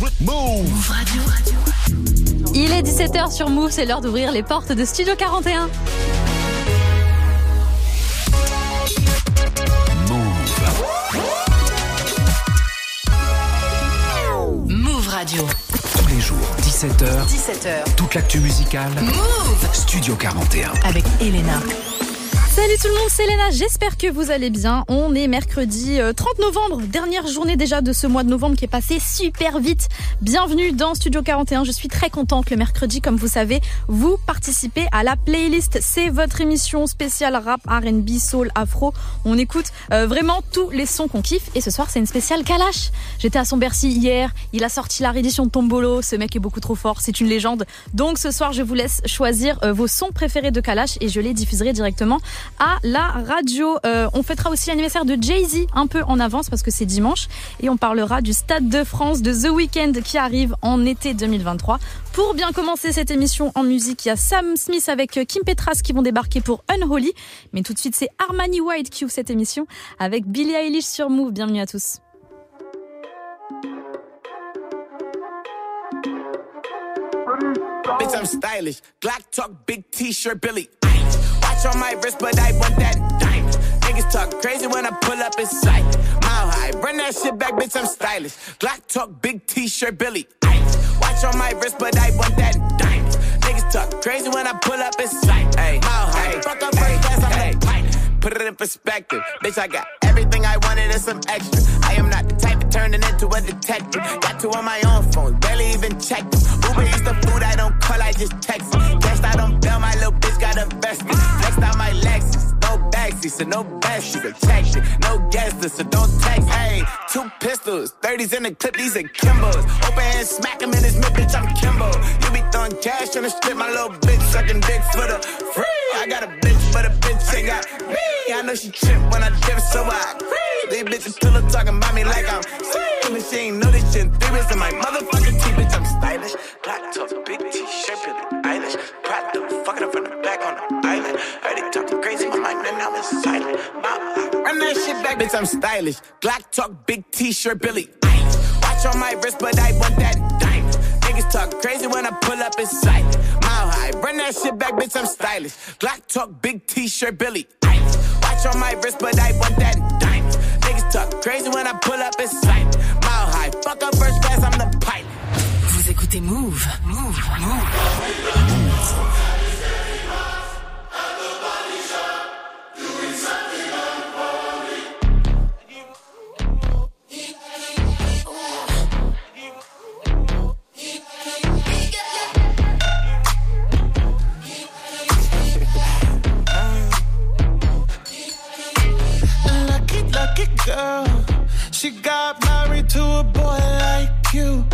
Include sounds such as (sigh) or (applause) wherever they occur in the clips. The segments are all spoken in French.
Move Radio. Il est 17h sur Move, c'est l'heure d'ouvrir les portes de Studio 41. Move Radio. Tous les jours, 17h. 17h. Toute l'actu musicale. Move Studio 41. Avec Elena. Salut tout le monde, c'est Léna, j'espère que vous allez bien. On est mercredi 30 euh, novembre, dernière journée déjà de ce mois de novembre qui est passé super vite. Bienvenue dans Studio 41, je suis très contente le mercredi, comme vous savez, vous participez à la playlist. C'est votre émission spéciale rap, R&B, soul, afro. On écoute euh, vraiment tous les sons qu'on kiffe et ce soir c'est une spéciale Kalash. J'étais à son Bercy hier, il a sorti la réédition de Tombolo, ce mec est beaucoup trop fort, c'est une légende. Donc ce soir je vous laisse choisir euh, vos sons préférés de Kalash et je les diffuserai directement à la radio. Euh, on fêtera aussi l'anniversaire de Jay-Z un peu en avance parce que c'est dimanche et on parlera du Stade de France de The Weeknd qui arrive en été 2023. Pour bien commencer cette émission en musique, il y a Sam Smith avec Kim Petras qui vont débarquer pour Unholy. Mais tout de suite, c'est Armani White qui ouvre cette émission avec Billie Eilish sur Move. Bienvenue à tous. On my wrist, but I want that diamond. Niggas talk crazy when I pull up in sight. Mile high, run that shit back, bitch, I'm stylish. Glock talk, big t-shirt, Billy. Ice. Watch on my wrist, but I want that diamond. Niggas talk crazy when I pull up in sight. Hey, mile high, fuck up first class, I'm pilot. Put it in perspective, bitch, I got everything I wanted and some extra. I am not the type of turning into a detective. Got two on my own phone, barely even checked them. Uber eats the food I don't call, I just text. Guessed I don't bail, my little bitch got invested. Flexed out my Lexus, no backseat, so no bestie. Protection, no guesses, so don't text. Hey, two pistols, 30s in the clip, these are Kimbos. Open hand, smack him in his mid, bitch, I'm Kimbo. You be throwing cash on the strip, my little bitch sucking dick for the free. I got a bitch, but a bitch ain't got me. I know she trip when I dip, so I free. These bitches pillow talking about me like I'm sweet. she ain't know this shit. Three in my motherfucking teeth, bitch, I'm stylish. Black top, big t-shirt, Billie Eilish. Pride the fucking up from the back on the island. Heard they talking crazy, my mind, and now it's silent. Run that shit back, bitch, I'm stylish. Black talk, big t-shirt, Billie Eilish. Watch on my wrist, but I want that diamond. Niggas talk crazy when I pull up in sight. Mile high, run that shit back, bitch, I'm stylish. Glock talk, big t-shirt, Billie Watch on my wrist, but I want that diamond. Niggas talk crazy when I pull up in sight. Mile high, fuck up first class, I'm. Écoutez Move, Move, Move. Move. girl. She got married to a boy like you.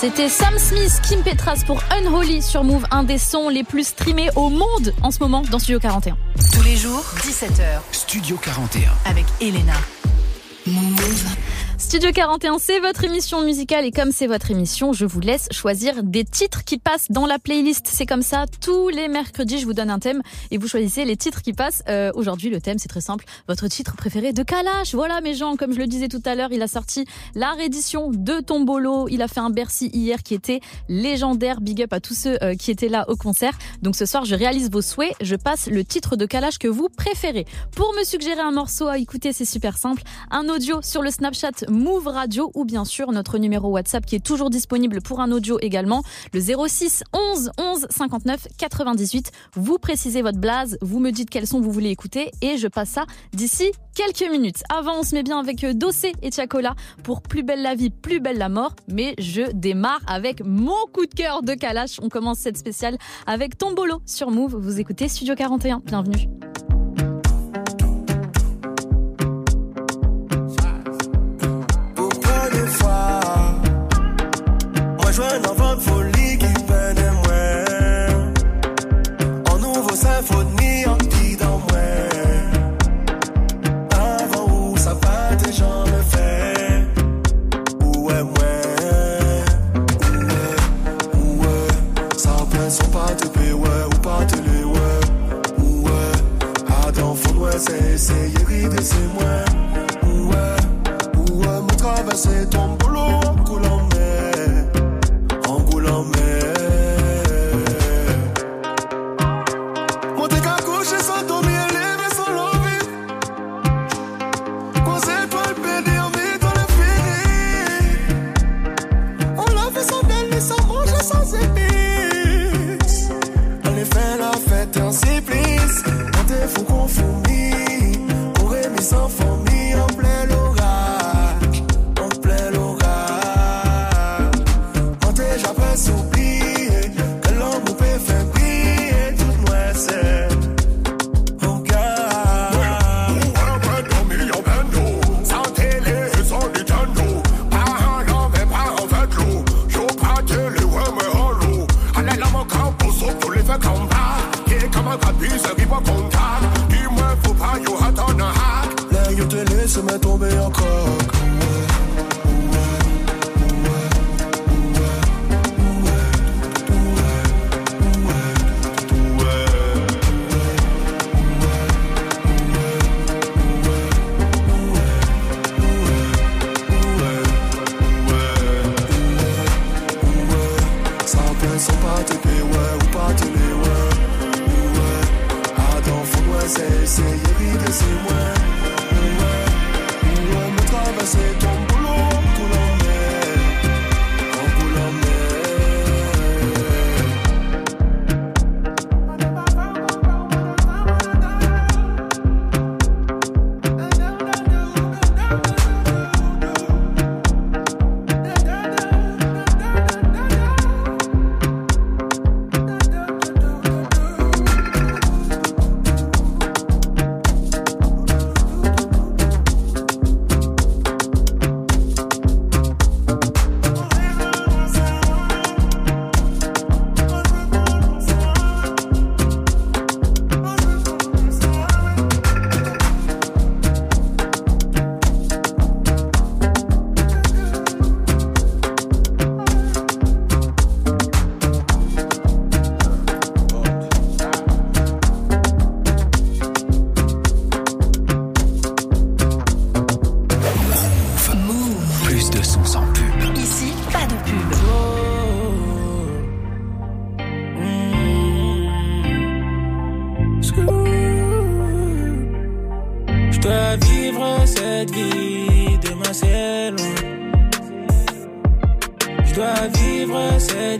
C'était Sam Smith, Kim Petras pour Unholy sur Move, un des sons les plus streamés au monde en ce moment dans Studio 41. Tous les jours, 17h. Studio 41. Avec Elena. Move. Studio 41, c'est votre émission musicale et comme c'est votre émission, je vous laisse choisir des titres qui passent dans la playlist. C'est comme ça, tous les mercredis, je vous donne un thème et vous choisissez les titres qui passent. Euh, Aujourd'hui, le thème, c'est très simple. Votre titre préféré de Kalash. Voilà, mes gens, comme je le disais tout à l'heure, il a sorti la réédition de Tombolo. Il a fait un Bercy hier qui était légendaire. Big up à tous ceux euh, qui étaient là au concert. Donc ce soir, je réalise vos souhaits. Je passe le titre de Kalash que vous préférez. Pour me suggérer un morceau à écouter, c'est super simple. Un audio sur le Snapchat Move Radio ou bien sûr notre numéro WhatsApp qui est toujours disponible pour un audio également, le 06 11 11 59 98. Vous précisez votre blase, vous me dites quels son vous voulez écouter et je passe ça d'ici quelques minutes. Avant, on se met bien avec euh, Dossé et Tiakola pour Plus belle la vie, plus belle la mort. Mais je démarre avec mon coup de cœur de Kalash. On commence cette spéciale avec Tombolo sur Move. Vous écoutez Studio 41. Bienvenue.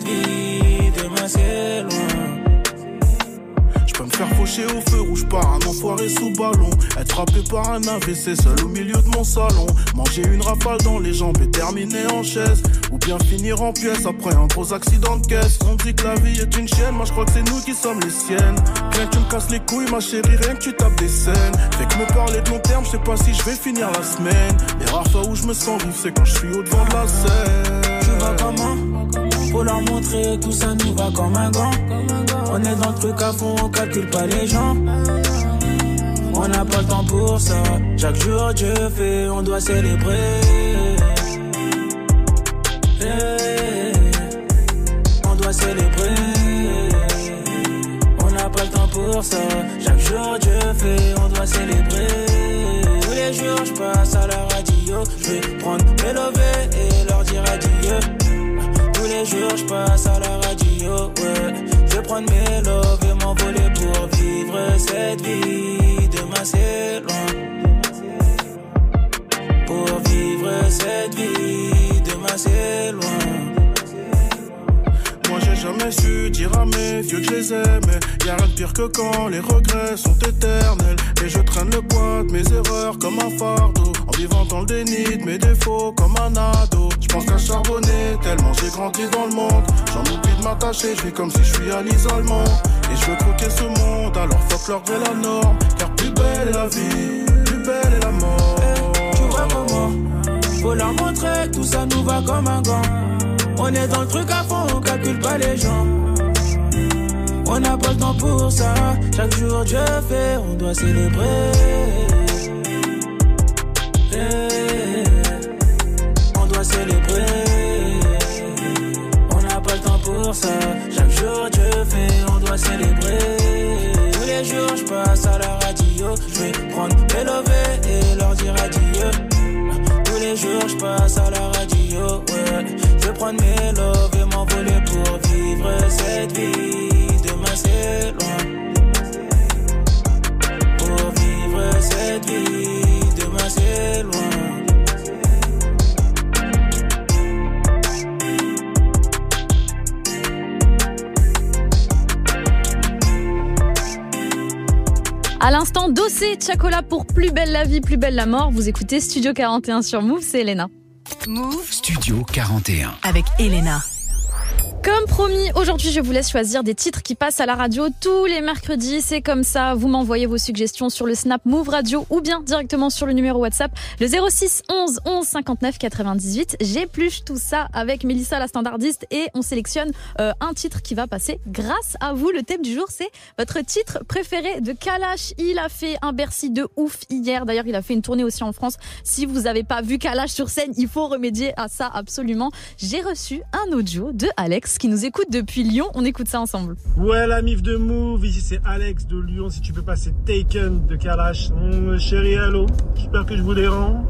Cette vie, demain. Je peux me faire faucher au feu rouge par un enfoiré sous ballon. Être frappé par un AVC seul au milieu de mon salon. Manger une rafale dans les jambes et terminer en chaise. Ou bien finir en pièces après un gros accident de caisse. On dit que la vie est une chienne, moi je crois que c'est nous qui sommes les siennes. Rien que tu me casses les couilles, ma chérie, rien que tu tapes des scènes. Fait que me parler de long terme, je sais pas si je vais finir la semaine. Les rares fois où je me sens vivre, c'est quand je suis au devant de la scène. Pour leur montrer tout ça nous va comme un gant. On est dans le truc à fond, on calcule pas les gens. On n'a pas le temps pour ça. Chaque jour Dieu fait, on doit célébrer. Eh, on doit célébrer. On n'a pas le temps pour ça. Chaque jour Dieu fait, on doit célébrer. Tous les jours je passe à la radio. Je vais prendre mes levées et leur dire adieu. Les jours je passe à la radio. Ouais. Je vais prendre mes love et m'envoler pour vivre cette vie. Demain c'est loin. Pour vivre cette vie. Jamais su dire à mes vieux que je les aimais. Y'a rien de pire que quand les regrets sont éternels. Et je traîne le poids de mes erreurs comme un fardeau. En vivant dans le déni de mes défauts comme un ado. Je pense charbonner tellement j'ai grandi dans le monde. J'en oublie de m'attacher, je vis comme si je suis à l'isolement. Et je veux croquer ce monde, alors fuck leur la norme. Car plus belle est la vie, plus belle est la mort. Tu vois comment? Faut leur montrer tout ça nous va comme un gant. On est dans le truc à fond, on calcule pas les gens. On n'a pas le temps pour ça. Chaque jour Dieu fait, on doit célébrer. On doit célébrer. On n'a pas le temps pour ça. Chaque jour Dieu fait, on doit célébrer. Tous les jours je passe à la radio. Je vais prendre mes et leur dire adieu. Tous les jours je passe à la À l'instant, Dossé Chacola pour Plus belle la vie, plus belle la mort. Vous écoutez Studio 41 sur Move, c'est Elena. Move Studio 41. avec Elena. Comme promis, aujourd'hui je vous laisse choisir des titres qui passent à la radio tous les mercredis. C'est comme ça, vous m'envoyez vos suggestions sur le Snap Move Radio ou bien directement sur le numéro WhatsApp, le 06 11 11 59 98. J'épluche tout ça avec Mélissa la standardiste et on sélectionne euh, un titre qui va passer grâce à vous. Le thème du jour c'est votre titre préféré de Kalash. Il a fait un Bercy de ouf hier. D'ailleurs il a fait une tournée aussi en France. Si vous n'avez pas vu Kalash sur scène, il faut remédier à ça absolument. J'ai reçu un audio de Alex qui nous écoute depuis Lyon. On écoute ça ensemble. Ouais, la mif de Move, ici c'est Alex de Lyon. Si tu peux passer Taken de Kalash. Hum, chérie, hello. J'espère que je vous dérange.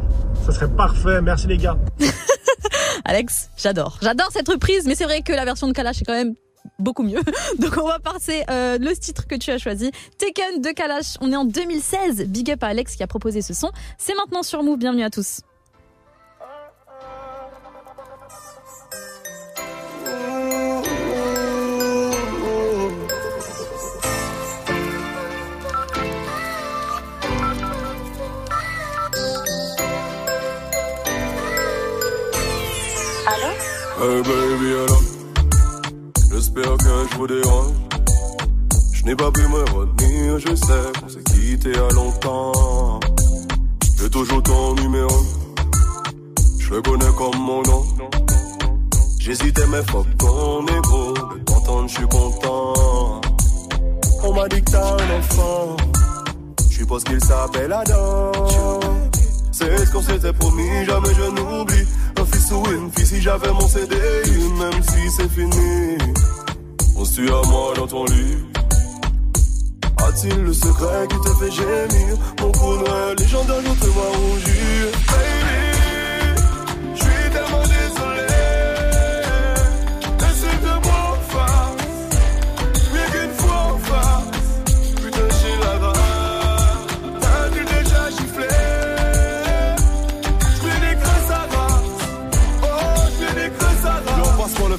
Ça serait parfait. Merci les gars. (laughs) Alex, j'adore. J'adore cette reprise, mais c'est vrai que la version de Kalash est quand même beaucoup mieux. (laughs) Donc on va passer euh, le titre que tu as choisi, Taken de Kalash. On est en 2016. Big up à Alex qui a proposé ce son. C'est maintenant sur Move. Bienvenue à tous. Hey baby, alors J'espère que je vous dérange. Je n'ai pas pu me retenir, je sais qu'on s'est quitté à longtemps. J'ai toujours ton numéro. Je le connais comme mon nom. J'hésitais, mais fuck ton ego. De t'entendre, je suis content. On m'a dit que t'as un enfant. Je suppose qu'il s'appelle Adam. C'est ce qu'on s'était promis, jamais je n'oublie. Si j'avais mon CDI, même si c'est fini. On se à moi dans ton lit. A-t-il le secret qui te fait gémir? Mon gens d'un jour te voient rougir. Baby,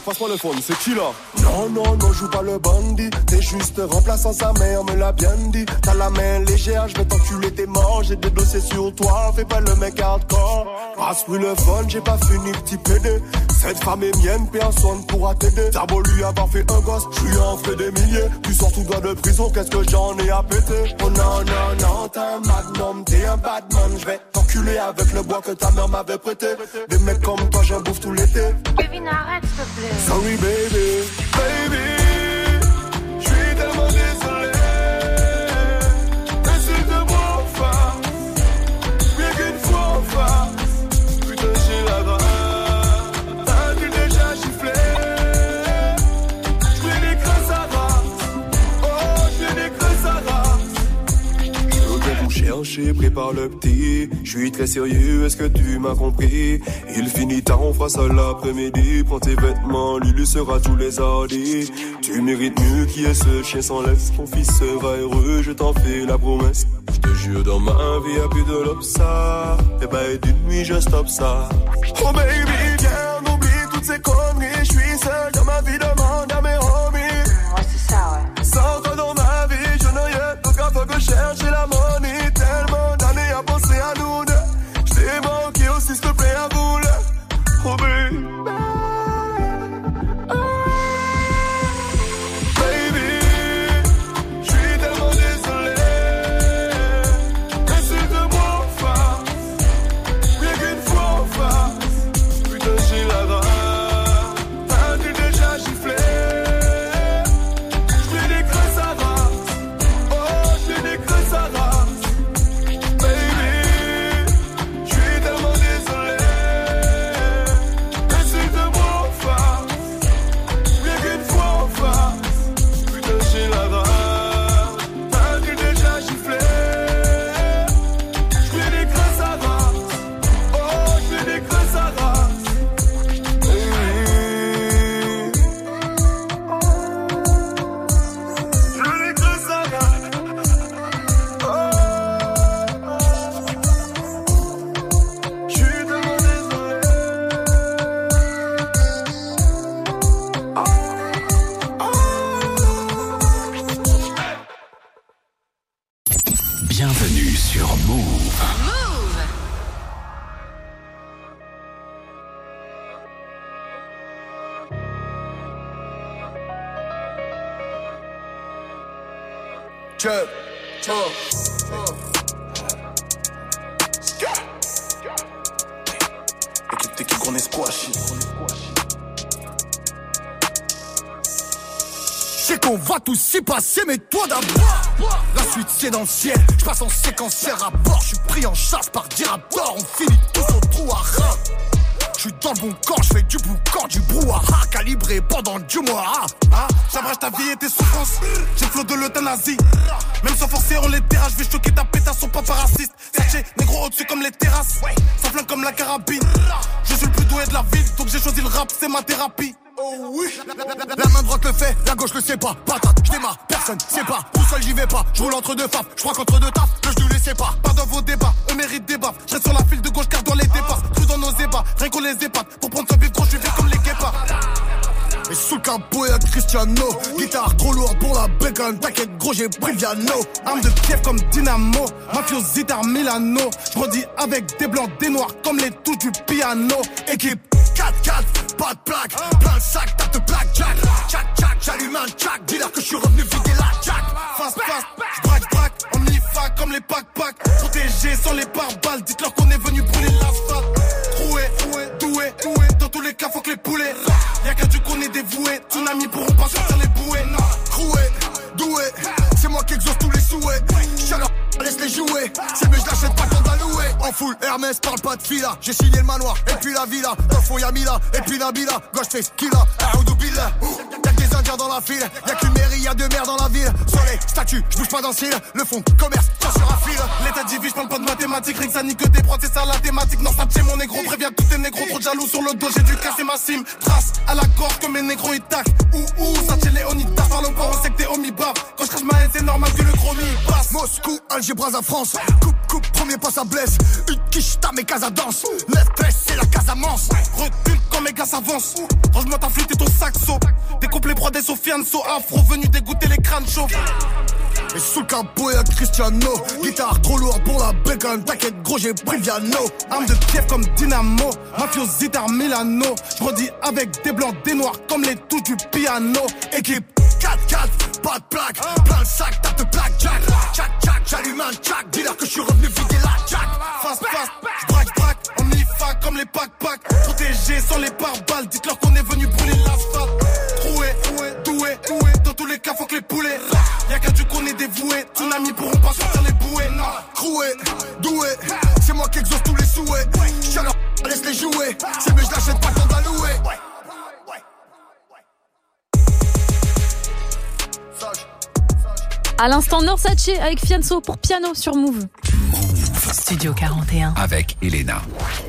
passe-moi le, passe-moi le phone, c'est qui là? Non, non, non, joue pas le bandit. T'es juste remplaçant sa mère, me l'a bien dit. T'as la main légère, je vais t'enculer tes morts. J'ai des dossiers sur toi, fais pas le mec hardcore. Passe-lui le phone, j'ai pas fini, petit PD. Cette femme est mienne, personne pourra t'aider. T'as beau lui avoir fait un gosse, je lui en fais des milliers. Tu sors tout droit de prison, qu'est-ce que j'en ai à péter? Oh non, non, non, t'es un magnum, t'es un badman. Je vais t'enculer avec le bois que ta mère m'avait prêté. Des mecs comme toi, j'en bouffe tout l'été. Kevin, arrête, s'il te plaît. Sans oui, baby, baby. Vous chercher, prépare le petit. Je suis très sérieux, est-ce que tu m'as compris? Il finit tard, on fera ça l'après-midi. Prends tes vêtements, Lulu sera tous les hardis. Tu mérites mieux qui est ce chien sans laisse. Ton fils sera heureux, je t'en fais la promesse. Je te jure, dans ma vie, y'a plus de l'obsa. Bah, et d'une nuit, je stoppe ça. Oh baby, viens, on oublie toutes ces conneries. Je suis seul dans ma vie, demande dans le ciel, je passe en séquentiel rapport Je suis pris en chasse par Diraptor, on finit tous au trou à je suis dans le bon camp, je fais du boucan, du brouhaha Calibré pendant du mois. Hein J'abrège ta vie et tes souffrances J'ai le flot de l'euthanasie. Même sans forcer on les terrasse. Je vais choquer ta pétasse, sont pas racistes Sergé, négro au-dessus comme les terrasses. Ça flingue comme la carabine. Je suis le plus doué de la ville Donc j'ai choisi le rap, c'est ma thérapie Oh oui. La main droite le fait, la gauche le sait pas. Patate, je démarre, personne sait pas. Tout seul j'y vais pas, je roule entre deux faves Je crois qu'entre deux tafs, le genou les sépare. Pas dans vos débats, eux méritent des baffes. Je sur la file de gauche car dans les départs Tout dans nos ébats, rien qu'on les épate. Pour prendre ce bif gros, je suis comme les guépards. Et sous le capot y'a Cristiano. Guitare trop lourde pour la bacon T'inquiète gros j'ai pris le piano Arme de Kiev comme Dynamo. Mafiosité à Milano. J'grandis avec des blancs, des noirs Comme les touches du piano. Équipe 4-4, pas de plaque. Plein de sacs, tape de plaque Jack, Jack, Jack, j'allume un Jack Dis-leur que je suis revenu vider la Jack Fast, fast, j'braque, braque. Omnifac comme les pack-pack. Protégé sans les pare-balles. Dites-leur qu'on est venu brûler l'asphalte Troué, doué, doué. Dans tous les cas faut que les poulets. Y'a qu'un Dieu qu'on est dévoué. Tsunami pourront pas sortir les Hermès parle pas de fila. J'ai signé le manoir et puis la villa. Dans fond y'a Mila et puis Nabila. Gauche fait Skilla, Aoudou Billah la file. Y'a qu'une mairie, y'a deux maires dans la ville. Sur les statues, j'bouge pas d'un cil. Le fond, commerce, ça sur fil L'état divise, j'parle pas de mathématiques. Rien que des prods, c'est ça la thématique. Non ça mon négro, préviens tous tes négros Trop jaloux sur le dos, j'ai dû casser ma cime. Trace à la gorge que mes négros ils tac Ouh ouh, ça tient les onitas Parle pas, on sait que t'es homibab Quand je crache ma haine, c'est normal que le chromie passe. Moscou, Alger, Brazza, France. Coupe, coupe, premier pas ça blesse. Une quiche, ta mes casa danse. 9-13, c'est la Casamance. Recule quand mes gars s'avancent. Range-moi ta flûte et ton saxo. Des couplets brodés Sofiane, so afro, venu dégoûter les crânes chauds. Et sous le capot y'a Cristiano Guitare trop lourde pour la bacon T'inquiète gros j'ai pris le piano Arme de Kiev comme Dynamo. Mafiosité à Milano. J'grandis avec des blancs, des noirs comme les touches du piano. Équipe 4-4, pas de plaque Plein de sacs, tape de plaque Jack, Jack, Jack, j'allume un Jack Dis-leur que je suis revenu vider la Jack Fast, fast, j'braque, braque comme les pack-packs. Protégés sans les pare-balles, dites-leur qu'on est venu brûler l'asphalte. Troué, doué, doué, dans tous les cas, faut que les poulets. Y'a qu'à du qu'on est dévoué, tsunami pourront pas sortir les bouées. Croué, doué, c'est moi qui exauce tous les souhaits. Chien laisse les jouer, c'est mais je l'achète pas tant d'allouer. À l'instant, Norsace avec Fianso pour piano sur Move. Studio 41 avec Elena.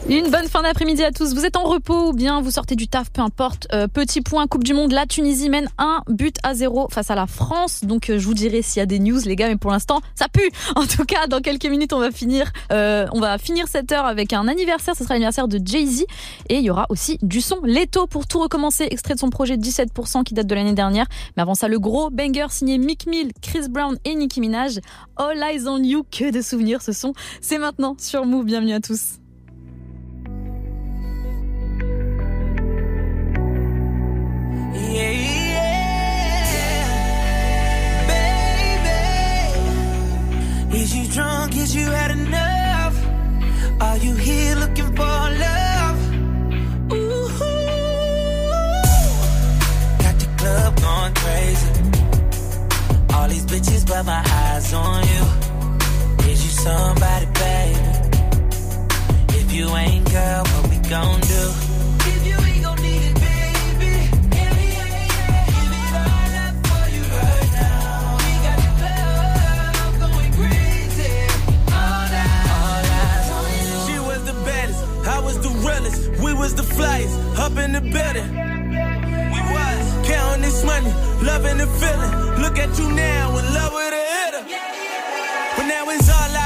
Une bonne fin d'après-midi à tous. Vous êtes en repos ou bien vous sortez du taf, peu importe. Euh, petit point, Coupe du Monde, la Tunisie mène un but à zéro face à la France. Donc euh, je vous dirai s'il y a des news, les gars, mais pour l'instant, ça pue. (laughs) En tout cas, dans quelques minutes, on va finir, euh, on va finir cette heure avec un anniversaire. Ce sera l'anniversaire de Jay-Z et il y aura aussi du son Leto pour tout recommencer, extrait de son projet 17% qui date de l'année dernière. Mais avant ça, le gros banger signé Mick Mill, Chris Brown et Nicki Minaj. All Eyes on You, que de souvenirs ce sont. C'est maintenant sur Move. Bienvenue à tous. Is you drunk? Is you had enough? Are you here looking for love? Ooh, got the club going crazy. All these bitches, but my eyes on you. Is you somebody, baby? If you ain't, girl, what we gon' do? If you ain't gon' need it, baby. Yeah, yeah, yeah. Give it all up for you right now. We got the club going crazy. All eyes, all eyes on you. She was the baddest, I was the realest. We was the flyest, up in the building. We was counting this money, loving the feeling. Look at you now, in love with a hitter. But now it's all eyes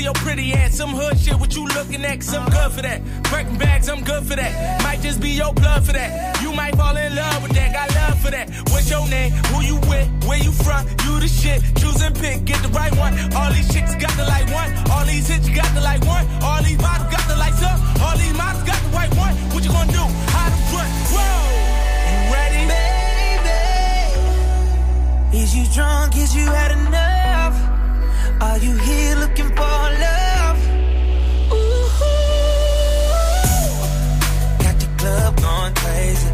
to your pretty ass, some hood shit, what you looking at, cause I'm good for that. Breaking bags, I'm good for that. Might just be your blood for that. You might fall in love with that, got love for that. What's your name? Who you with? Where you from? You the shit. Choose and pick, get the right one. All these chicks got the like one. All these hits got the like one. All these models got the lights up. All these models got the white one. What you gonna do? How to front? Whoa! You ready? Baby. Is you drunk? Is you had enough? Are you here looking for love? Ooh, got the club going crazy.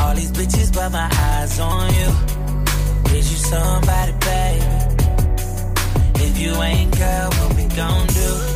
All these bitches, but my eyes on you. You somebody, baby? If you ain't, girl, what we gon' do?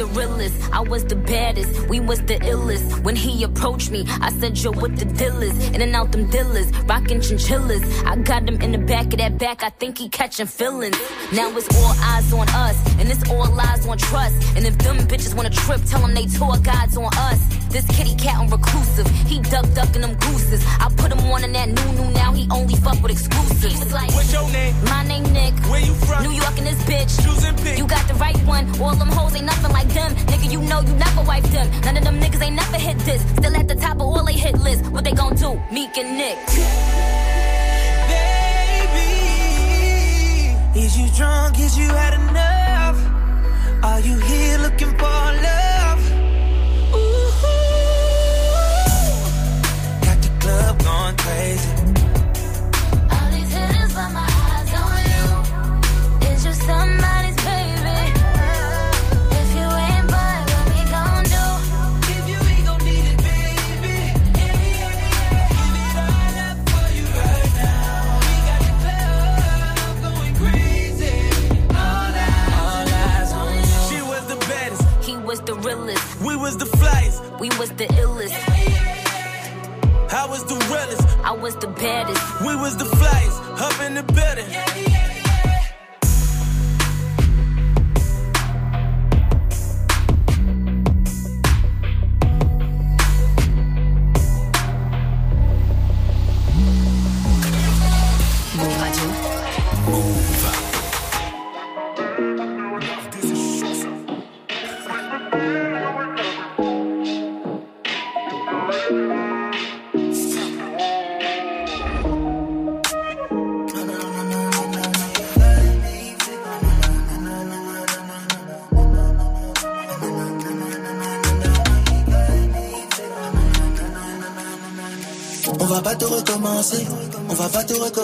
The realest, I was the baddest, we was the illest. When he approached me, I said, Yo, what the deal is? In and out them dealers, rockin' chinchillas. I got him in the back of that back, I think he catchin' feelings. Now it's all eyes on us, and it's all lies on trust. And if them bitches wanna trip, tell them they tour guides on us. This kitty cat on reclusive, he duck ducking them gooses. I put him on in that new new, now he only fuck with exclusives. It's like, What's your name? my name Nick. Where you from? New York and this bitch. Choose and pick. You got the right one. All them hoes ain't nothing like them. Nigga, you know you never wipe them. None of them niggas ain't never hit this. Still at the top of all they hit list. What they gon' do? Meek and Nick. Baby, is you drunk? Is you had enough? Are you here looking for love? Going crazy. All these hitters but my eyes on you. Is you somebody's baby? If you ain't boy, what we gon' do? If you ain't gon' need it, baby. Yeah, yeah, yeah. Give it all up for you right now. We got the club going crazy. All eyes, all eyes on you. She was the baddest. He was the realest. We was the flyest. We was the illest. I was the realest. I was the baddest. We was the flyest. Up in the building. Move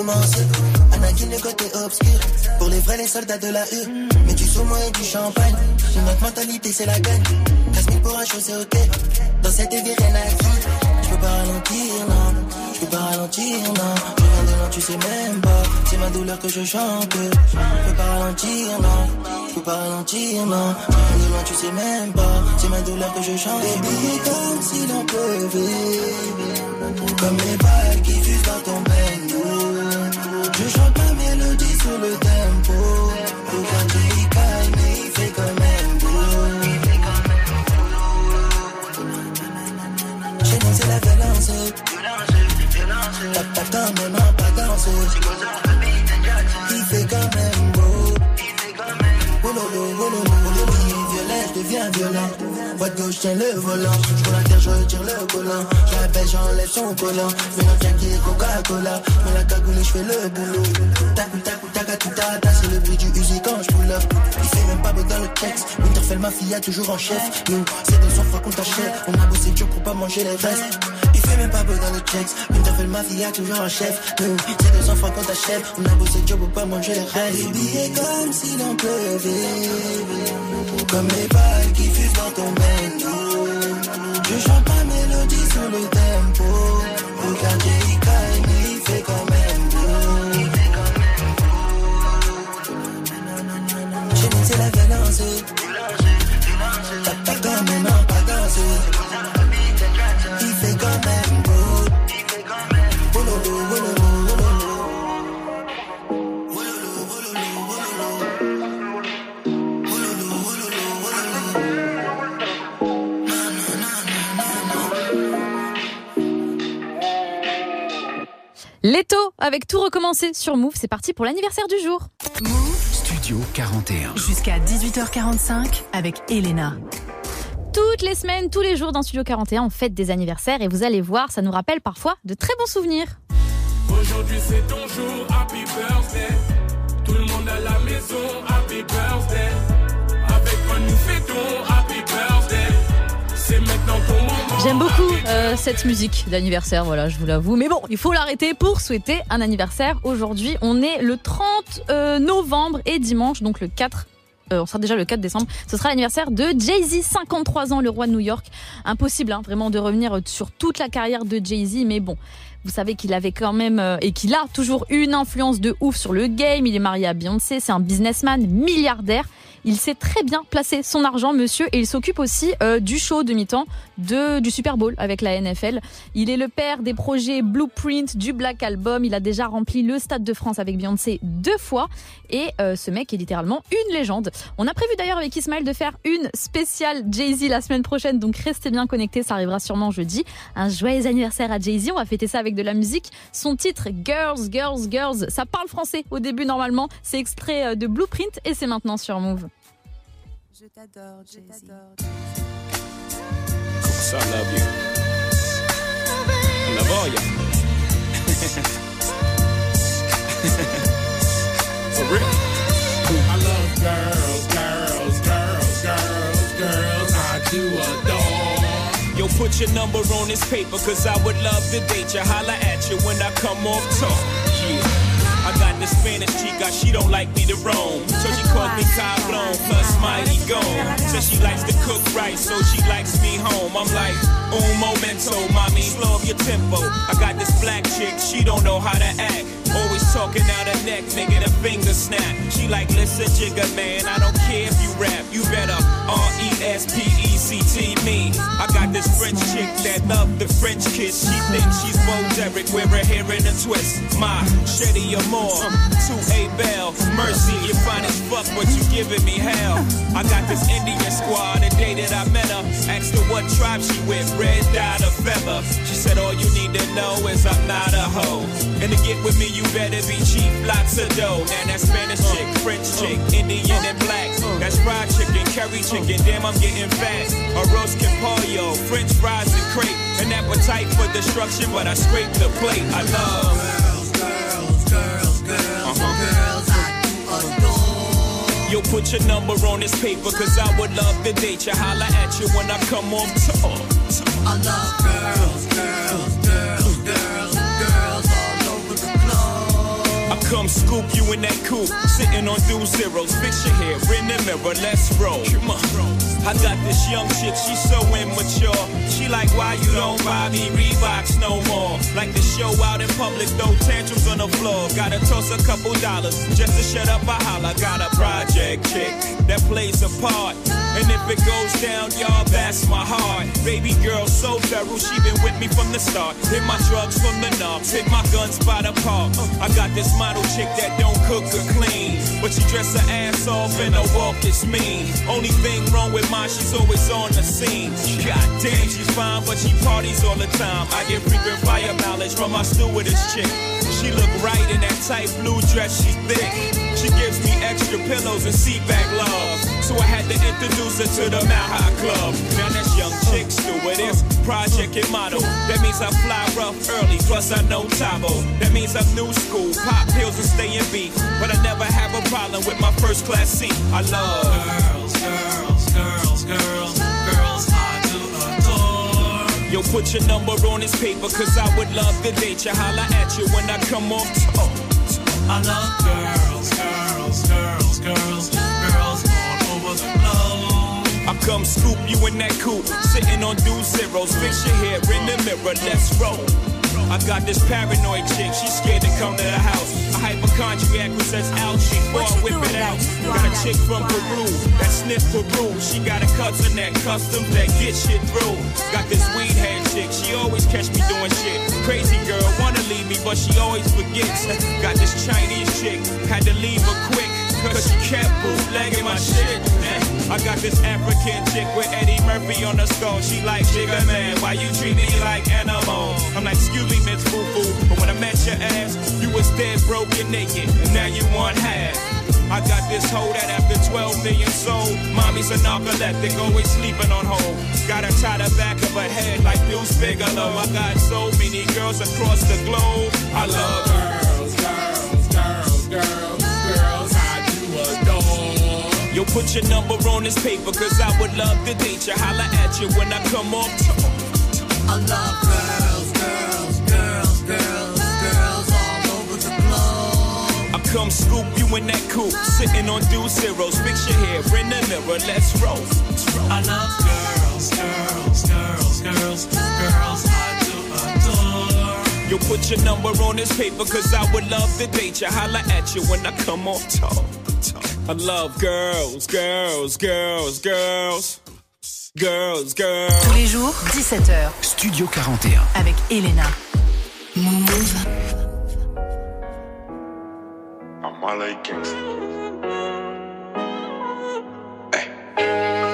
recommencer. Anakin le côté obscur, pour les vrais les soldats de la U. Mais du saumon et du champagne, notre mentalité c'est la gagne. Casse pour un c'est ok, dans cette vie rien à. Je peux pas ralentir, non, je peux pas ralentir, non. Je viens de loin, tu sais même pas. C'est ma douleur que je chante. Faut pas ralentir, non. Faut pas ralentir, non. De loin, tu sais même pas. C'est ma douleur que je chante. Baby, comme si l'on pleuvait. Comme les balles Je chante ma mélodie sur le tempo. Quand il mais il fait quand même beau. Chez nous, c'est la violence. T'as pas quand même pas danser. Voix de gauche, tiens le volant. Je la terre, je retire le collant. Je l'appelle, j'enlève son collant. Je mets un jacket Coca-Cola. Je mets la cagoule je fais le boulot. Tac, tac, tac, tout ta ta. C'est le bruit du Uzi quand je pull up. Il fait même pas beau dans le texte. Winterfell, ma fille, a toujours en chef. Nous, c'est 200 fois qu'on t'achète. On a bossé dur pour pas manger les restes. Il fait même pas beau dans le checks. Winterfell, ma fille, a toujours en chef. Nous, c'est 200 fois qu'on t'achète. On a bossé dur pour pas manger les restes. Les billets comme si l'on pleuvait. Comme les balles qui fusent dans ton bendo. Je chante ma mélodie sur le tempo. Regarde, il calme, il fait quand même beau. Nous, c'est la violence. Leto avec tout recommencé sur Move. C'est parti pour l'anniversaire du jour. Studio 41. Jusqu'à 18h45 avec Elena. Toutes les semaines, tous les jours dans Studio 41, on fête des anniversaires et vous allez voir, ça nous rappelle parfois de très bons souvenirs. Aujourd'hui c'est ton jour, happy birthday. Tout le monde à la maison, happy birthday. Avec moi nous fêtons, happy birthday. C'est maintenant ton moment. J'aime beaucoup euh, cette musique d'anniversaire, voilà, je vous l'avoue. Mais bon, il faut l'arrêter pour souhaiter un anniversaire. Aujourd'hui, on est le 30 euh, novembre et dimanche, donc le 4 euh, on sera déjà le 4 décembre. Ce sera l'anniversaire de Jay-Z, 53 ans, le roi de New York. Impossible, hein, vraiment, de revenir sur toute la carrière de Jay-Z, mais bon. Vous savez qu'il avait quand même et qu'il a toujours une influence de ouf sur le game. Il est marié à Beyoncé, c'est un businessman milliardaire. Il sait très bien placer son argent, monsieur, et il s'occupe aussi euh, du show de mi-temps du Super Bowl avec la NFL. Il est le père des projets Blueprint, du Black Album. Il a déjà rempli le Stade de France avec Beyoncé deux fois. Et euh, ce mec est littéralement une légende. On a prévu d'ailleurs avec Ismaël de faire une spéciale Jay-Z la semaine prochaine, donc restez bien connectés, ça arrivera sûrement jeudi. Un joyeux anniversaire à Jay-Z, on va fêter ça avec de la musique. Son titre Girls, Girls, Girls, ça parle français au début normalement. C'est extrait euh, de Blueprint et c'est maintenant sur Move. Je t'adore, Jay-Z. So I love you. I love all y'all. For real. I love girls, girls, girls, girls, girls. I do adore. Yo, put your number on this paper, cause I would love to date you. Holla at you when I come off talk. Got the Spanish chica, she don't like me to roam. So she calls me Cablon, plus mighty gone. Says she likes to cook right, so she likes me home. I'm like, un momento, mommy, slow up your tempo. I got this black chick, she don't know how to act. Always talking out her neck, making a finger snap. She like, listen, jigger man, I don't care if you rap. You better R-E-S-P-E-C-T me. I got this French chick that love the French kiss. She thinks she's Bo Derek, wear her hair in a twist. My Shetty Amore, to A Bell. Mercy, you fine as fuck, but you giving me hell. I got this Indian squad, the day that I met her. Asked her what tribe she with, red dot or feather. She said, all you need to know is I'm not a hoe. And to get with me, you better be cheap, lots of dough. Now that Spanish chick, French chick, Indian and black. That's fried chicken, curry chicken, damn I'm getting fat. A roast pollo, French fries and crepe. An appetite for destruction, but I scrape the plate. I love girls, girls, girls, girls, uh-huh. girls. I do adore. Yo, put your number on this paper, cause I would love to date you. Holla at you when I come on tour. I love girls, girls, girls, come scoop you in that coupe, sitting on two zeros. Fix your hair in the mirror, let's roll. Come on. I got this young chick, she's so immature. She like, why you don't buy me Reeboks no more? Like to show out in public, throw tantrums on the floor. Gotta toss a couple dollars just to shut up a holler. Got a project chick that plays a part. And if it goes down, y'all, that's my heart. Baby girl, so feral, she been with me from the start. Hit my drugs from the knobs, hit my guns by the park. I got this model chick that don't cook or clean. But she dress her ass off and her walk is mean. Only thing wrong with mine, she's always on the scene. God damn, she's fine, but she parties all the time. I get frequent fire mileage from my stewardess chick. She look right in that tight blue dress, she's thick. She gives me extra pillows and seat back love. So I had to introduce her to the High Club. Now that's young chick stewardess, project and model. That means I fly rough early, plus I know Tabo. That means I'm new school, pop pills and stay in beat. But I never have a problem with my first class seat. I love girls, girls, girls, girls Yo, put your number on this paper, cause I would love to date you. Holla at you when I come off top. I love girls, girls, girls, girls, girls all over the globe. I come scoop you in that coupe, sitting on two zeros. Fix your hair in the mirror, let's roll. I got this paranoid chick, she's scared to come to the house. A hypochondriac who says before I whip it out. Got a chick from Peru that sniff Peru. She got a cousin that customs that get shit through. Got this weed head chick, she always catch me doing shit. Crazy girl, wanna leave me, but she always forgets. Got this Chinese chick, had to leave her quick. Cause she kept bootlegging my shit. I got this African chick with Eddie Murphy on the skull. She like, Jigga man, why you treat me like animal? I'm like, excuse me, Miss Foo Foo. But when I met your ass, you was dead, broken, naked. And now you want half. I got this hoe that after 12 million sold, mommy's a narcoleptic, always sleeping on hold. Got her tied the back of her head like Deuce Bigelow. I got so many girls across the globe. I love girls, put your number on this paper, cause I would love to date you. Holla at you when I come off. I love girls, girls, girls, girls, girls all over the globe. I come scoop you in that coupe, sitting on two zeros. Fix your hair in the mirror, let's roll. I love girls, girls, girls, girls, girls. I do adore. Yo, put your number on this paper, cause I would love to date you. Holla at you when I come off top. I love girls, girls, girls, girls. Girls, girls. Tous les jours, 17h. Studio 41. Avec Elena. Move. I'm Malay Gangsta. Tu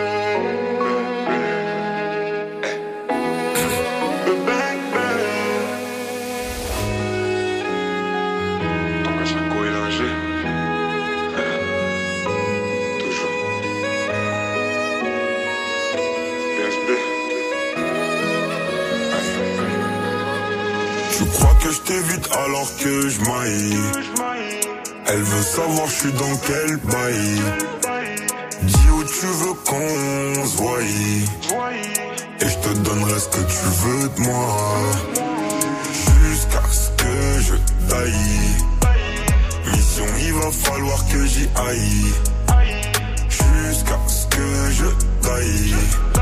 que je t'évite alors que je maille Elle veut savoir je suis dans quel bail. Dis où tu veux qu'on se Et je te donnerai ce que tu veux de moi. Jusqu'à ce que je taille. Mission il va falloir que j'y aille. Jusqu'à ce que je taille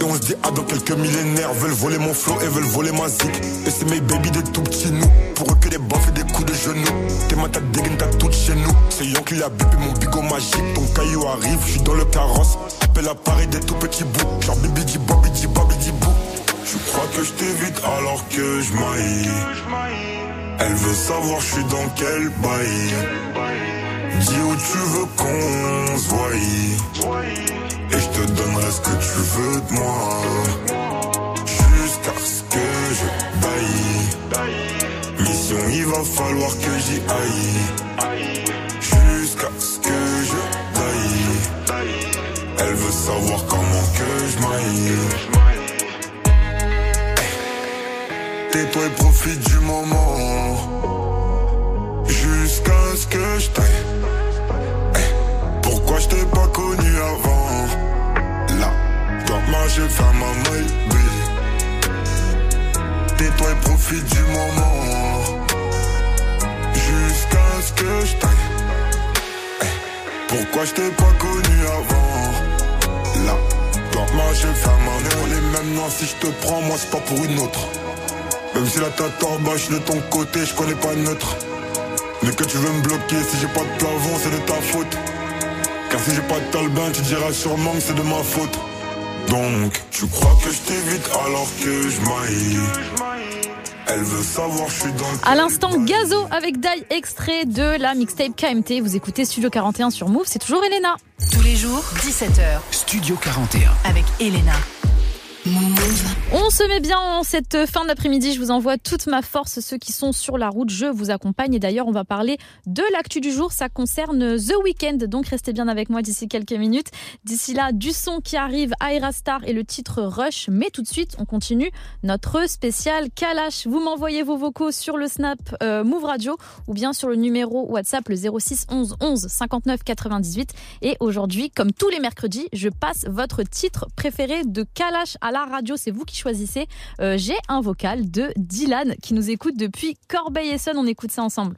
Et on se dit, ah, dans quelques millénaires. Veulent voler mon flow et veulent voler ma zik. Et c'est mes baby des tout petits nous. Pour eux que des baffes et des coups de genoux. Tes mains, t'as dégaine, t'as tout chez nous. C'est Yon qui l'a bipé mon bigot magique. Ton caillou arrive, je suis dans le carrosse. Appelle à Paris des tout petits bouts. Genre bibi di bobi di bobi di bou. Tu crois que je t'évite alors que je maille. Elle veut savoir je suis dans quel bail. Dis où tu veux qu'on se voie Et je te donnerai ce que tu veux de moi. Jusqu'à ce que je baille. Mission il va falloir que j'y aille. Jusqu'à ce que je taille Elle veut savoir comment que je maille. Tais-toi et profite du moment. Je t'aille. Eh, Pourquoi je t'ai pas connu? J'ai fait ma maille Tais-toi et profite du moment Jusqu'à ce que je t'aille Eh, Pourquoi je t'ai pas connu avant? Là, comment j'ai fait ma maille On est même non si je te prends moi c'est pas pour une autre même si la tête en bas, je de ton côté, je connais pas neutre. Mais que tu veux me bloquer, si j'ai pas de plafond, c'est de ta faute. Car si j'ai pas de talbin, tu diras sûrement que c'est de ma faute. Donc, tu crois que je t'évite alors que je maille. Elle veut savoir, je suis dans le À l'instant, Gazo avec Dai, extrait de la mixtape KMT. Vous écoutez Studio 41 sur Move, c'est toujours Elena. Tous les jours, 17h. Studio 41. Avec Elena. On se met bien en cette fin d'après-midi. Je vous envoie toute ma force. Ceux qui sont sur la route, je vous accompagne. Et d'ailleurs, on va parler de l'actu du jour. Ça concerne The Weeknd. Donc, restez bien avec moi d'ici quelques minutes. D'ici là, du son qui arrive, Aerastar et le titre Rush. Mais tout de suite, on continue notre spécial Kalash. Vous m'envoyez vos vocaux sur le Snap euh, Move Radio ou bien sur le numéro WhatsApp le 06 11 11 59 98. Et aujourd'hui, comme tous les mercredis, je passe votre titre préféré de Kalash à la radio. C'est vous qui choisissez. Euh, J'ai un vocal de Dylan qui nous écoute depuis Corbeil-Essonne. On écoute ça ensemble.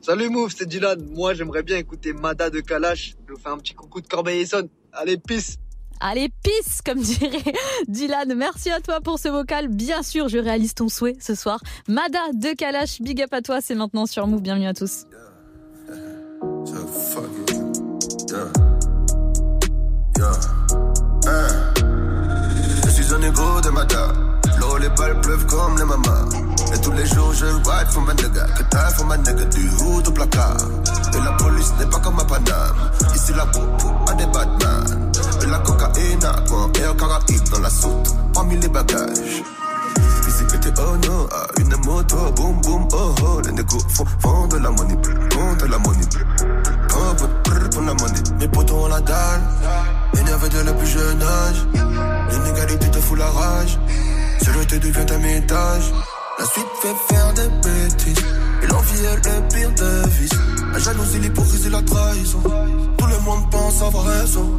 Salut Move, c'est Dylan. Moi, j'aimerais bien écouter Mada de Kalash. Je vous fais un petit coucou de Corbeil-Essonne. Allez, peace Allez, peace, comme dirait (laughs) Dylan. Merci à toi pour ce vocal. Bien sûr, je réalise ton souhait ce soir. Mada de Kalash, big up à toi. C'est maintenant sur Move. Bienvenue à tous. Yeah. Yeah. Mada. L'eau, les balles pleuvent comme les mamas. Et tous les jours je ride for ma nigga. Que t'as for ma nigga du hood au placard. Et la police n'est pas comme à Paname. Ici la popo a des Batman. Et la cocaïne à point et un caraïbe dans la soute. Parmi les bagages. Visibilité oh no, ah, une moto, boum boum oh oh. Les négos font, de la money, font de la money. Oh, pour la money. Mes potos ont la dalle, énervé de le plus jeune âge. L'inégalité te fout la rage, te devient un métage. La suite fait faire des bêtises, et l'envie est le pire de vice. La jalousie, l'hypocrisie, la trahison. Tout le monde pense avoir raison.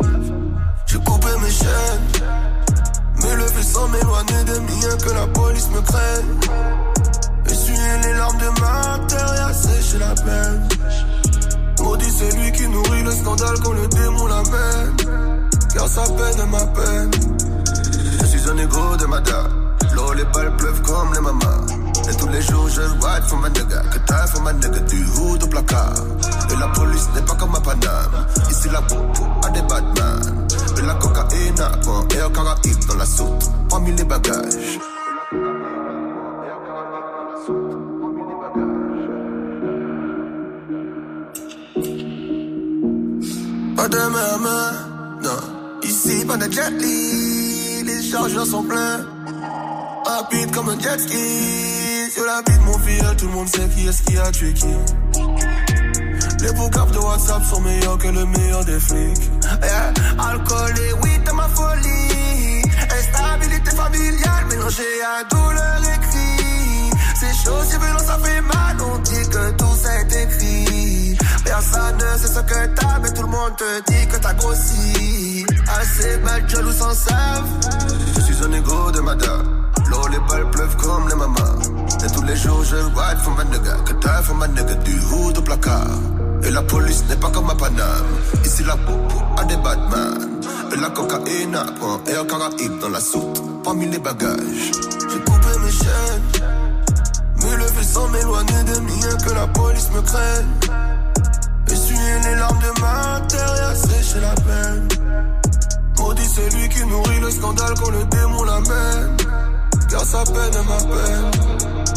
J'ai coupé mes chaînes. Me lever sans m'éloigner des miens que la police me craigne. Essuyer les larmes de ma terre et assécher la peine. Maudit celui qui nourrit le scandale quand le démon l'amène. Car sa peine est ma peine. Un égo de Mada. L'eau, les balles pleuvent comme les mamas. Et tous les jours je ride for ma nigga. Que t'as for ma nigga du hood au placard. Et la police n'est pas comme à Paname. Ici la popo a des Batman. Et la cocaïne à point et un caraïbe dans la soute. Parmi les bagages. Pas de main, non. Ici, pas de jet les chargeurs sont pleins. Rapide comme un jet ski. Sur la bite, mon fils, tout le monde sait qui est-ce qui a tué qui. Les boucaps de WhatsApp sont meilleurs que le meilleur des flics. Alcool et weed de ma folie. Instabilité familiale mélangée à douleur et cri. C'est chaud, c'est violent, ça fait mal. On dit sait ce que t'as, mais tout le monde te dit que t'as grossi. Assez belle, jaloux sans savent. Je suis un égo de Mada. L'eau, les balles pleuvent comme les mamas. Et tous les jours je ride for ma nigga. Que t'as for ma nigga du hood au placard. Et la police n'est pas comme à Paname. Ici la popo a des Batman. Et la cocaïne point et un caraïbe dans la soute. Parmi les bagages. J'ai coupé mes chaînes. Me lever sans m'éloigner des miens que la police me craigne. Essuyer les larmes de ma terre et assécher la peine. Maudit celui qui nourrit le scandale quand le démon l'amène. Car sa peine est ma peine.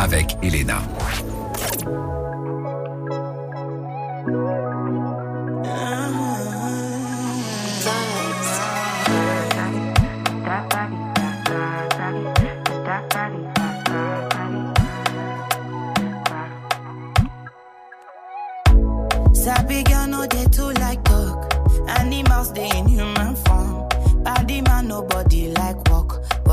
Avec Elena.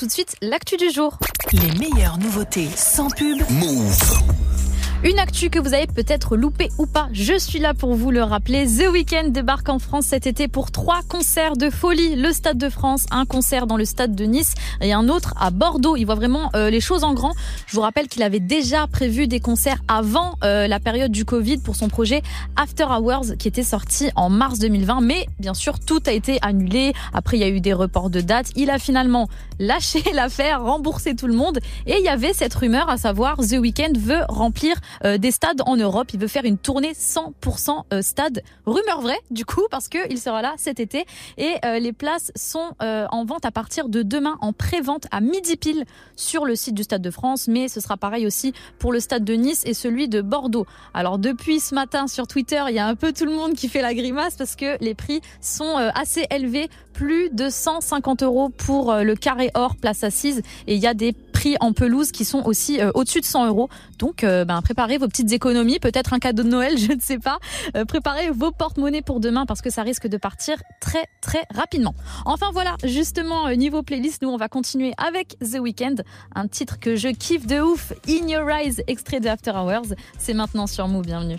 Tout de suite, l'actu du jour. Les meilleures nouveautés sans pub. Move. Une actu que vous avez peut-être loupé ou pas, je suis là pour vous le rappeler. The Weeknd débarque en France cet été pour trois concerts de folie. Le Stade de France, un concert dans le Stade de Nice et un autre à Bordeaux. Il voit vraiment euh, les choses en grand. Je vous rappelle qu'il avait déjà prévu des concerts avant euh, la période du Covid pour son projet After Hours qui était sorti en mars 2020. Mais bien sûr, tout a été annulé. Après, il y a eu des reports de dates. Il a finalement lâché (laughs) l'affaire, remboursé tout le monde. Et il y avait cette rumeur à savoir The Weeknd veut remplir des stades en Europe. Il veut faire une tournée 100% euh, stade. Rumeur vraie, du coup, parce qu'il sera là cet été. Et euh, les places sont euh, en vente à partir de demain, en pré-vente à midi pile sur le site du Stade de France. Mais ce sera pareil aussi pour le Stade de Nice et celui de Bordeaux. Alors depuis ce matin sur Twitter, il y a un peu tout le monde qui fait la grimace parce que les prix sont euh, assez élevés. Plus de 150 euros pour euh, le carré or place assise. Et il y a des prix en pelouse qui sont aussi euh, au-dessus de 100 euros. Donc, euh, ben, préparez vos petites économies, peut-être un cadeau de Noël, (laughs) je ne sais pas. Préparez vos porte-monnaies pour demain parce que ça risque de partir très très rapidement. Enfin voilà, justement niveau playlist, nous on va continuer avec The Weeknd, un titre que je kiffe de ouf, In Your Eyes, extrait de After Hours. C'est maintenant sur Move, bienvenue.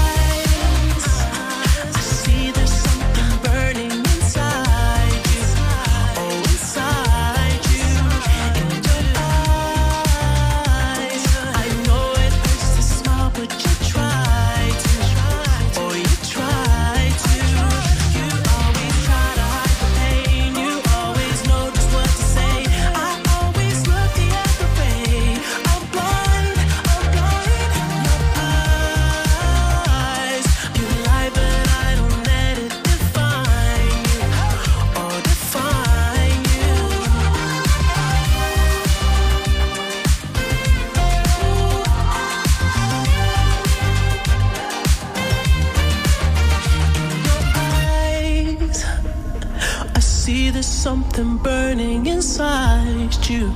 you.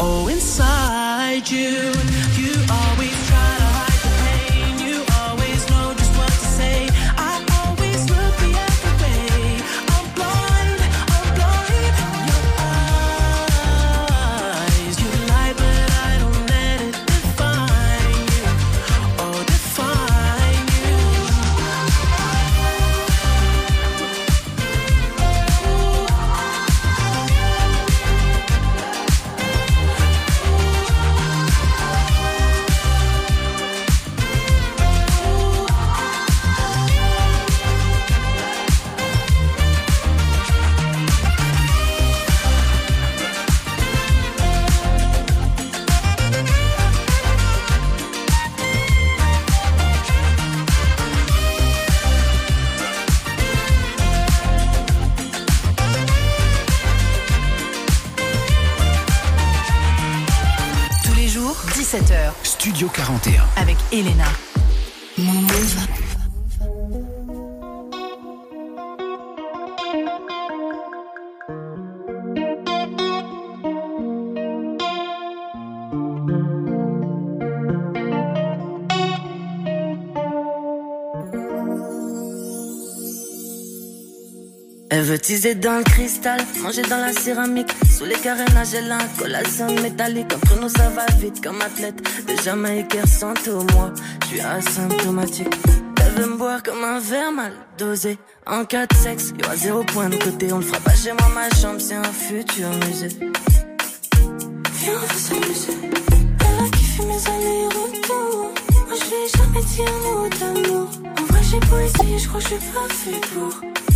Oh, inside you. Teaser dans le cristal, manger dans la céramique. Sous les carénages, elle a un collation métallique. Entre nous, ça va vite comme athlète. De sans tout, moi, je suis asymptomatique. Elle veut me boire comme un verre mal dosé. En cas de sexe, y aura zéro point de côté. On le fera pas chez moi, ma chambre, c'est un futur musée. Viens, on va s'amuser. Elle a kiffé mes allers-retours. Moi, je lui ai jamais dit un mot d'amour. En vrai, j'ai beau essayer, je crois que je suis pas fait pour.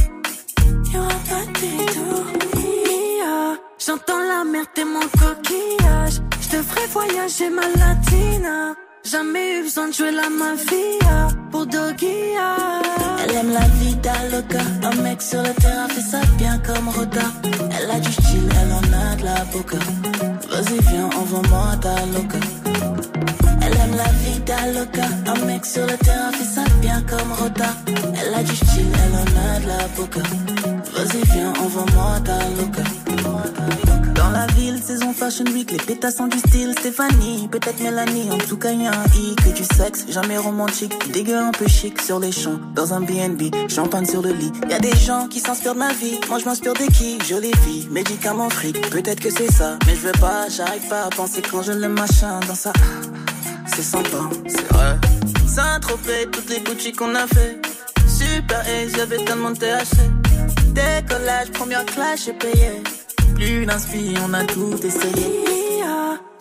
J'entends la mer, t'es mon coquillage. Je ferai voyager ma latina. Jamais eu besoin de jouer la mafia pour Dogia. Elle aime la vida loca. Un mec sur le terrain fait ça bien comme Roda. Elle a du style, elle en a de la boca. Vas-y, viens, envoie-moi ta loca. Elle aime la vida loca. Un mec sur le terrain fait ça bien comme Roda. Elle a du style, elle en a de la boca. Vas-y, viens, envoie-moi ta loca. Dans la ville, saison fashion week, les pétasses ont du style. Stéphanie, peut-être Mélanie, en tout cas y'a un i que du sexe, jamais romantique. Dégueu un peu chic sur les champs, dans un BNB, champagne sur le lit. Y a des gens qui s'inspirent de ma vie, moi je m'inspire de qui? Jolie fille, médicaments fric, peut-être que c'est ça, mais je veux pas, j'arrive pas à penser quand je le machin dans ça. C'est sympa, c'est vrai. Saint-Tropez, toutes les boutiques qu'on a fait. Super Ace, y'avait tellement de THC. Décollage, première classe, j'ai payé. Plus d'inspi, on a tout essayé.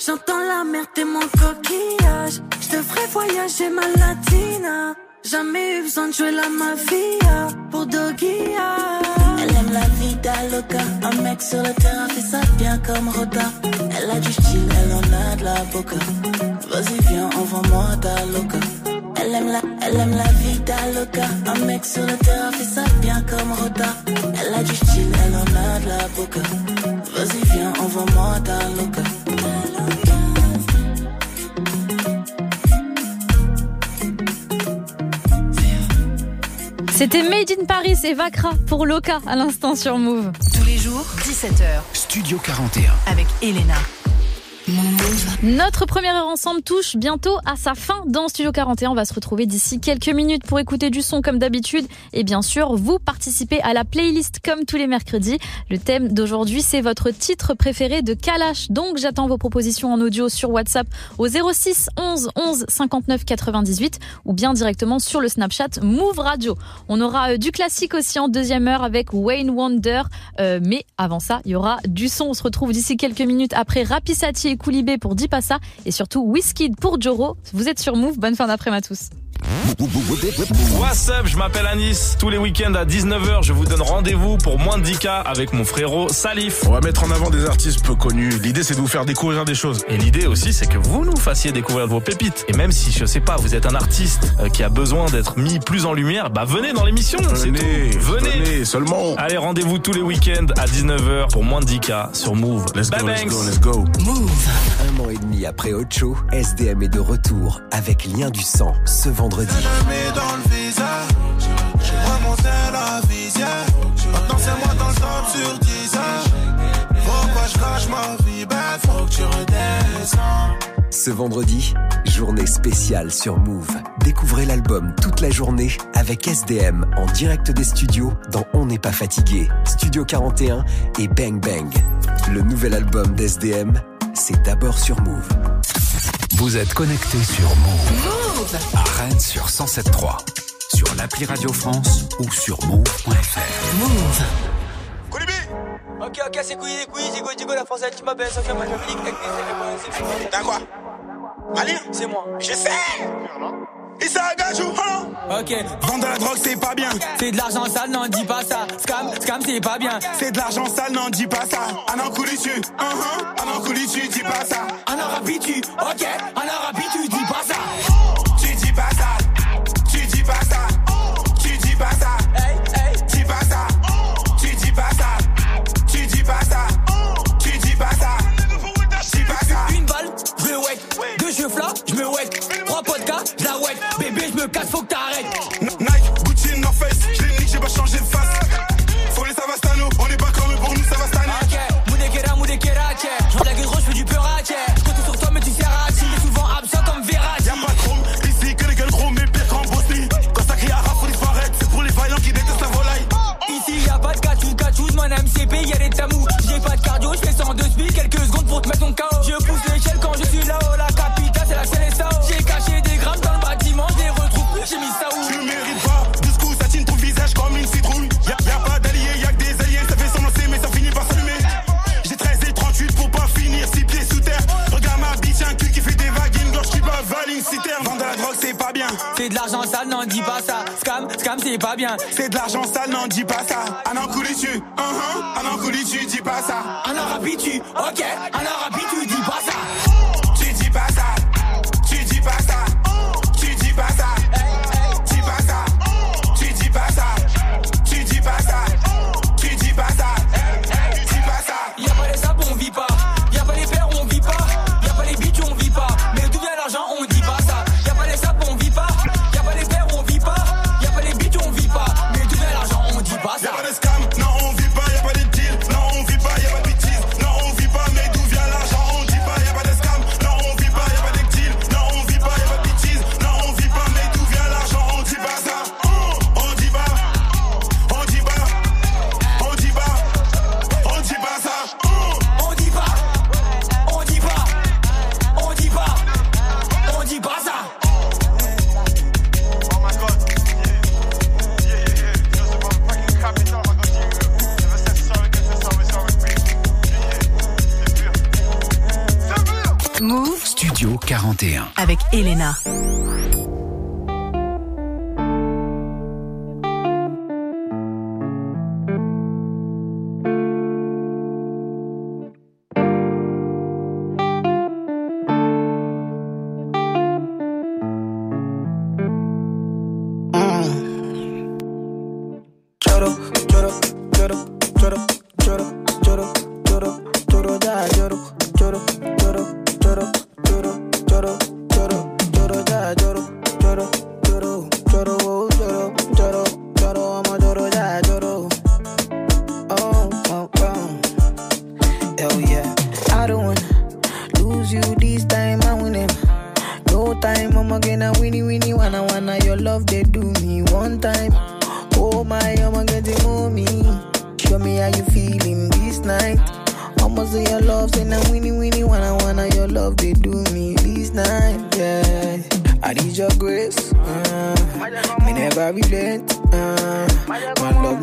J'entends la merde et mon coquillage. Je ferai voyager ma latina. Jamais eu besoin de jouer la mafia pour Dogia. Elle aime la vida loca. Un mec sur le terrain fait ça bien comme Roda. Elle a du style, elle en a de la boca. Vas-y, viens, envoie-moi ta loca. Elle aime la, elle aime la vida loca. Un mec sur le terrain fait ça bien comme Roda. Elle a du style, elle en a de la boca. Vas-y, viens, envoie-moi ta loca. C'était Made in Paris et Vacra pour Loca à l'instant sur Move. Tous les jours, 17h. Studio 41. Avec Elena. Notre première heure ensemble touche bientôt à sa fin dans Studio 41. On va se retrouver d'ici quelques minutes pour écouter du son comme d'habitude. Et bien sûr, vous participez à la playlist comme tous les mercredis. Le thème d'aujourd'hui, c'est votre titre préféré de Kalash. Donc, j'attends vos propositions en audio sur WhatsApp au 06 11 11 59 98 ou bien directement sur le Snapchat Move Radio. On aura euh, du classique aussi en deuxième heure avec Wayne Wonder. Euh, mais avant ça, il y aura du son. On se retrouve d'ici quelques minutes après Rapisati Koulibé pour Dipassa et surtout Whisky pour Joro. Vous êtes sur Move. Bonne fin d'après-midi à tous. What's up, je m'appelle Anis. Tous les week-ends à 19h, je vous donne rendez-vous pour moins de 10K avec mon frérot Salif. On va mettre en avant des artistes peu connus. L'idée, c'est de vous faire découvrir des choses. Et l'idée aussi, c'est que vous nous fassiez découvrir vos pépites. Et même si, je sais pas, vous êtes un artiste euh, qui a besoin d'être mis plus en lumière, bah venez dans l'émission. c'est Venez, tout. Venez. venez, seulement. Allez, rendez-vous tous les week-ends à 19h pour moins de 10K sur Move. Let's Bye go, let's go, let's go. Un an et demi après Ocho, SDM est de retour avec Lien du sang ce vendredi. Mets dans le visage. J'ai remonté la visière. Maintenant c'est moi dans le top sur 10 heures. Pourquoi je cache ma vie? Ben. Ce vendredi, journée spéciale sur Move. Découvrez l'album toute la journée avec SDM en direct des studios dans On n'est pas fatigué, Studio 41 et Bang Bang. Le nouvel album d'SDM, c'est d'abord sur Move. Vous êtes connecté sur Move. À Rennes sur 107.3. Sur l'appli Radio France ou sur move.fr. Move. Ok, ok, c'est couilles, couilles, Digo, Digo, la française, tu m'appelles, ça fait ma famille, T'as quoi? Ali? C'est moi. Je sais Issa Agajou, hein Ok. Vendre de la drogue, c'est pas bien. C'est de l'argent sale, non, dis pas ça. Scam, scam, c'est pas bien. C'est de l'argent sale, non, dis pas ça. Un an couli tu, -huh. un an couli tu, dis pas ça. Un arabe, tu, ok. Un arabe, tu, dis pas ça. C'est de l'argent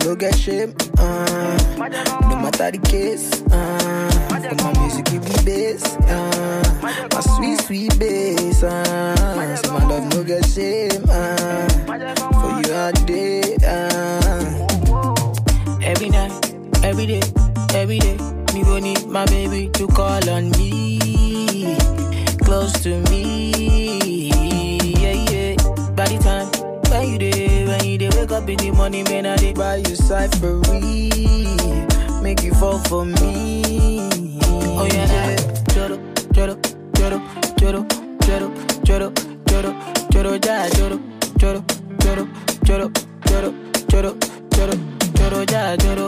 no get shame. Uh, no matter the case. Uh, my music give me bass. Uh, my sweet sweet bass. Uh, so my love no get shame. Uh, for you all day. Uh. Every night, every day, every day, me go need my baby to call on me, close to me. Wake up in the morning, man, I dey buy you cyphery, make you fall for me. Oh yeah, yeah. Joro, joro, joro, joro, joro, joro, joro, joro, ja, joro, joro, joro, joro, joro, joro, joro, joro, ja, joro,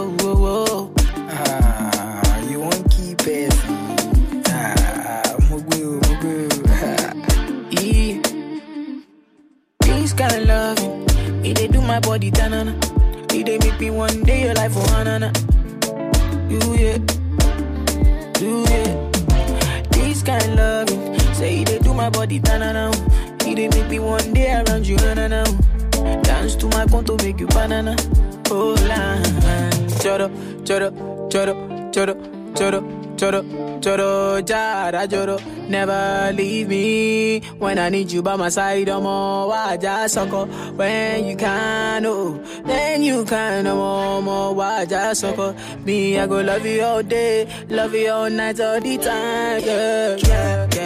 my body tanana. It dey make me one day your life oh, for hanana. You yeah, you yeah. This kind loving, say it dey do my body tanana. It dey make me one day around you na na. Dance to my conto make you banana. Oh la, choro, choro, choro, choro, choro, choro, choro, jara, choro. Never leave me when I need you by my side. I'm waja soko when you can, oh, then you can. I'm waja soko. Me, I go love you all day, love you all night, all the time. Yeah. yeah. Yeah,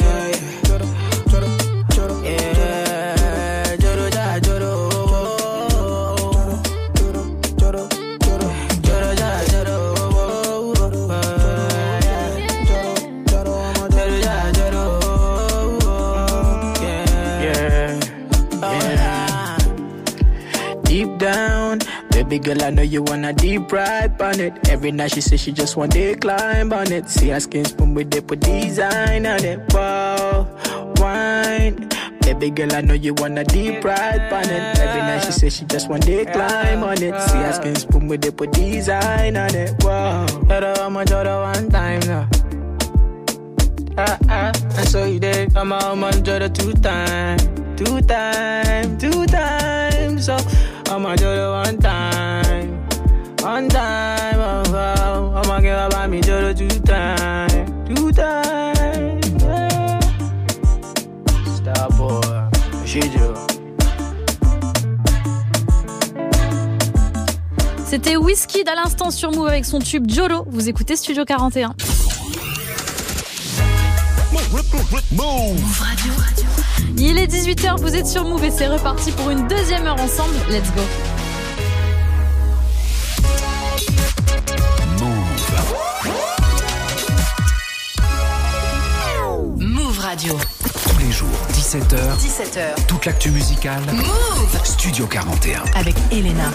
baby girl, I know you wanna deep ride on it. Every night she says she just want to climb on it. See her skin spoon with they put design on it. Wow, wine. Baby girl, I know you wanna deep ride on it. Every night she says she just want to climb on it. See her skin spoon with they put design on it. Wow, Joro, I'ma one time now. Ah ah, and so you did. I'm a man joro two time, two time, two times. So I'm a joro one time, one time. Oh, oh. I'm a girl about me joro two time, two time. Yeah. Star boy, she do. C'était Whisky à l'instant sur Move avec son tube Jolo. Vous écoutez Studio 41. Move Radio. Il est 18h, vous êtes sur Move et c'est reparti pour une deuxième heure ensemble. Let's go. Radio. Tous les jours, 17h. 17h. Toute l'actu musicale. Move Studio 41. avec Elena.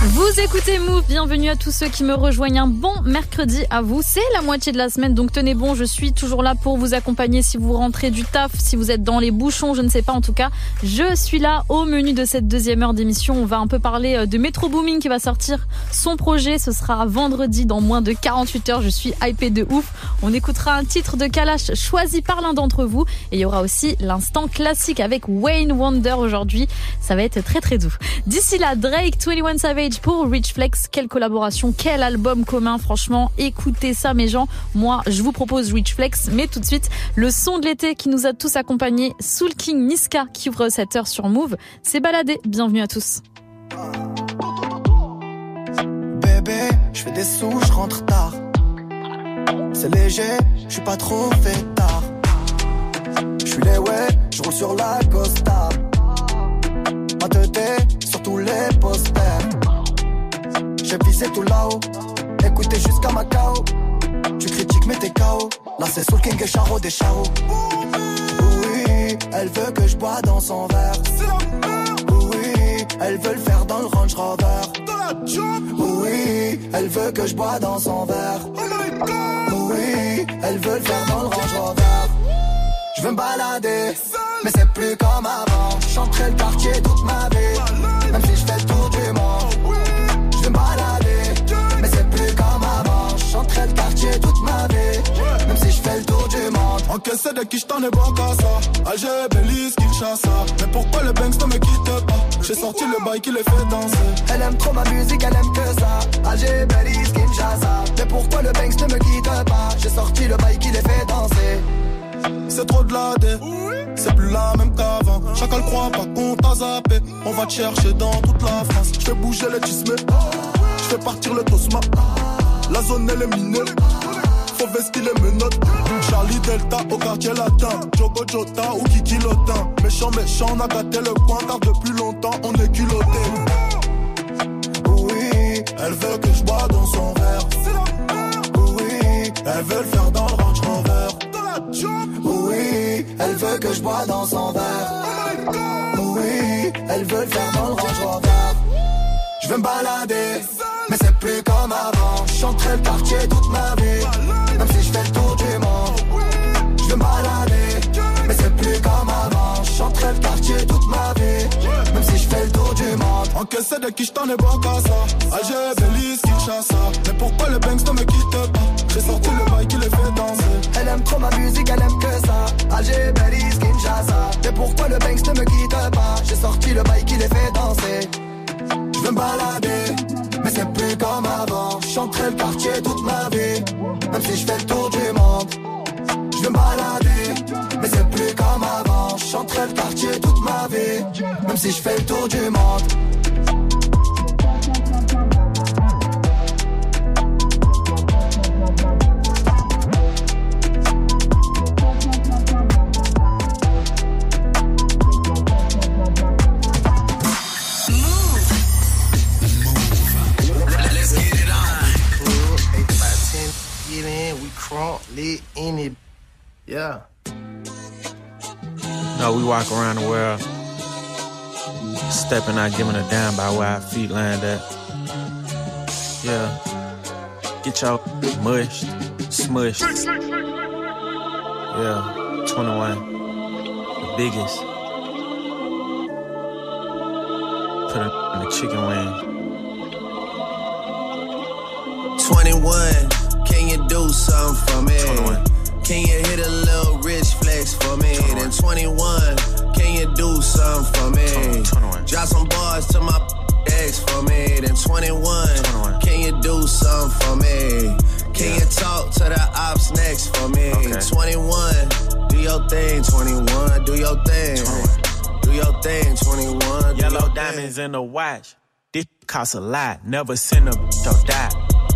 Vous écoutez Move, bienvenue à tous ceux qui me rejoignent. Un bon mercredi à vous. C'est la moitié de la semaine, donc tenez bon, je suis toujours là pour vous accompagner si vous rentrez du taf, si vous êtes dans les bouchons, je ne sais pas en tout cas. Je suis là au menu de cette deuxième heure d'émission. On va un peu parler euh, de Metro Booming qui va sortir son projet. Ce sera vendredi dans moins de 48 heures. Je suis hypée de ouf. On écoutera un titre de Kalash choisi par l'un d'entre vous. Et il y aura aussi l'instant classique avec Wayne Wonder aujourd'hui. Ça va être très très doux. D'ici là, Drake, 21 Savage Pour Rich Flex. Quelle collaboration, quel album commun, franchement. Écoutez ça, mes gens. Moi, je vous propose Rich Flex, mais tout de suite, le son de l'été qui nous a tous accompagnés, Soul King Niska, qui ouvre cette heure sur Move. C'est baladé. Bienvenue à tous. Bébé, je fais des sous, je rentre tard. C'est léger, je suis pas trop fait tard. Je suis les ouais, je roule sur la Costa. Ma sur tous les posters. J'ai visé tout là-haut, écoutez jusqu'à Macao. Tu critiques mais t'es KO. Là c'est Soul King et Charo des Charo. Oui, elle veut que je bois dans son verre. Oui, elle veut le faire dans le Range Rover. Oui, elle veut que je bois dans son verre. Oui, elle veut le faire dans le Range Rover. Je veux me balader, mais c'est plus comme avant. Chanterai le quartier toute ma vie, Encaissé de qui j't'en ai bon qu'à ça. Alger, Belize, Kinshasa. Mais pourquoi le Banks ne me quitte pas? J'ai sorti le bail qui les fait danser. Elle aime trop ma musique, elle aime que ça. Alger, Belize, Kinshasa. Mais pourquoi le Banks ne me quitte pas? J'ai sorti le bail qui les fait danser. C'est trop de la dé, c'est plus la même qu'avant. Chacun le croit pas qu'on t'a zappé. On va te chercher dans toute la France. Je fais bouger les tismes, je fais partir le tosma. La zone elle est minée, faut vestir les menottes. Charlie Delta au quartier latin, Jogo Jota ou Kiki Lotin. Méchant, méchant, on a gâté le coin car depuis longtemps on est culotté. Oui, Elle veut que je bois dans son verre. oui, Elle veut le faire dans le Range Rover. oui, elle veut que je bois dans son verre. Oui, elle veut le faire dans le Range Rover. Je veux me balader, mais c'est plus comme avant. Chanterai le quartier toute ma vie, Encaissé de qui j't'en ai bon qu'à ça. Alger, Belize, Kinshasa. Mais pourquoi le Banks ne me quitte pas? J'ai sorti le bail qui les fait danser. Elle aime trop ma musique, elle aime que ça. Alger, Belize, Kinshasa. Mais pourquoi le Banks ne me quitte pas? J'ai sorti le bail qui les fait danser. Je veux me balader, mais c'est plus comme avant. Je chanterai le quartier toute ma vie, même si je fais le tour du monde. Je veux me balader, mais c'est plus comme avant. Je chanterai le quartier toute ma vie, même si je fais le tour du monde. Out, giving a damn by where our feet land at. Yeah. Get y'all mushed, smushed. Yeah, 21. The biggest. Put it in the chicken wing. 21, can you do something for me? 21. Can you hit a little rich flex for me? Then 21, can you do something for me? Drop some bars to my ex for me. Then 21, can you do something for me? Can you talk to the ops next for me? 21, do your thing, 21, do your thing. Do your thing, 21. do Yellow diamonds in the watch. This costs a lot. Never send a or die.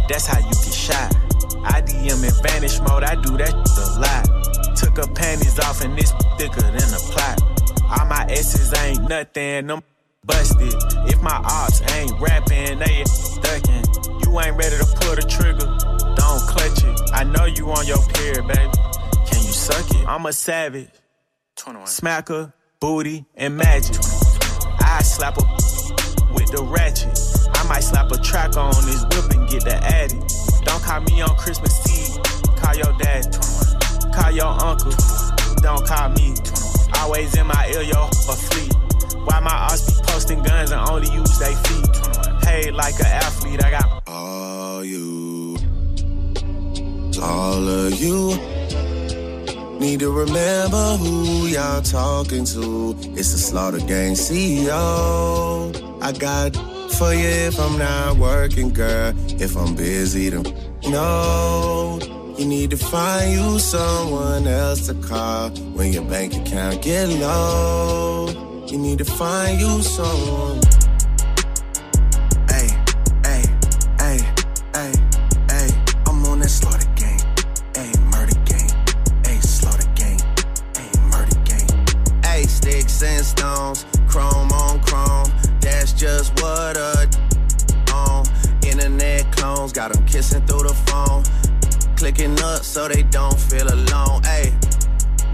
That's how you get shot. I DM in vanish mode. I do that a lot. Took her panties off and this thicker than a plot. All my S's ain't nothing. Them busted. If my ops ain't rapping, they ducking. You ain't ready to pull the trigger. Don't clutch it. I know you on your period, baby. Can you suck it? I'm a savage. Smacker, booty, and magic. I slap a with the ratchet. I might slap a track on this whip and get the addy. Don't call me on Christmas Eve. Call your dad. Call your uncle. Don't call me. Always in my ear, yo, a fleet. Why my ops be posting guns and only use they feet? Paid like an athlete, I got All you, all of you need to remember who y'all talking to. It's the Slaughter Gang CEO. I got for you if I'm not working, girl. If I'm busy, then no. You need to find you someone else to call when your bank account get low. You need to find you someone. Hey, hey, hey, hey, hey. I'm on that slaughter game. Hey, murder game. Hey, slaughter game. Hey, murder game. Hey, sticks and stones, chrome on chrome. That's just what a on. Internet clones got them kissing through the phone. Clicking up so they don't feel alone. Hey,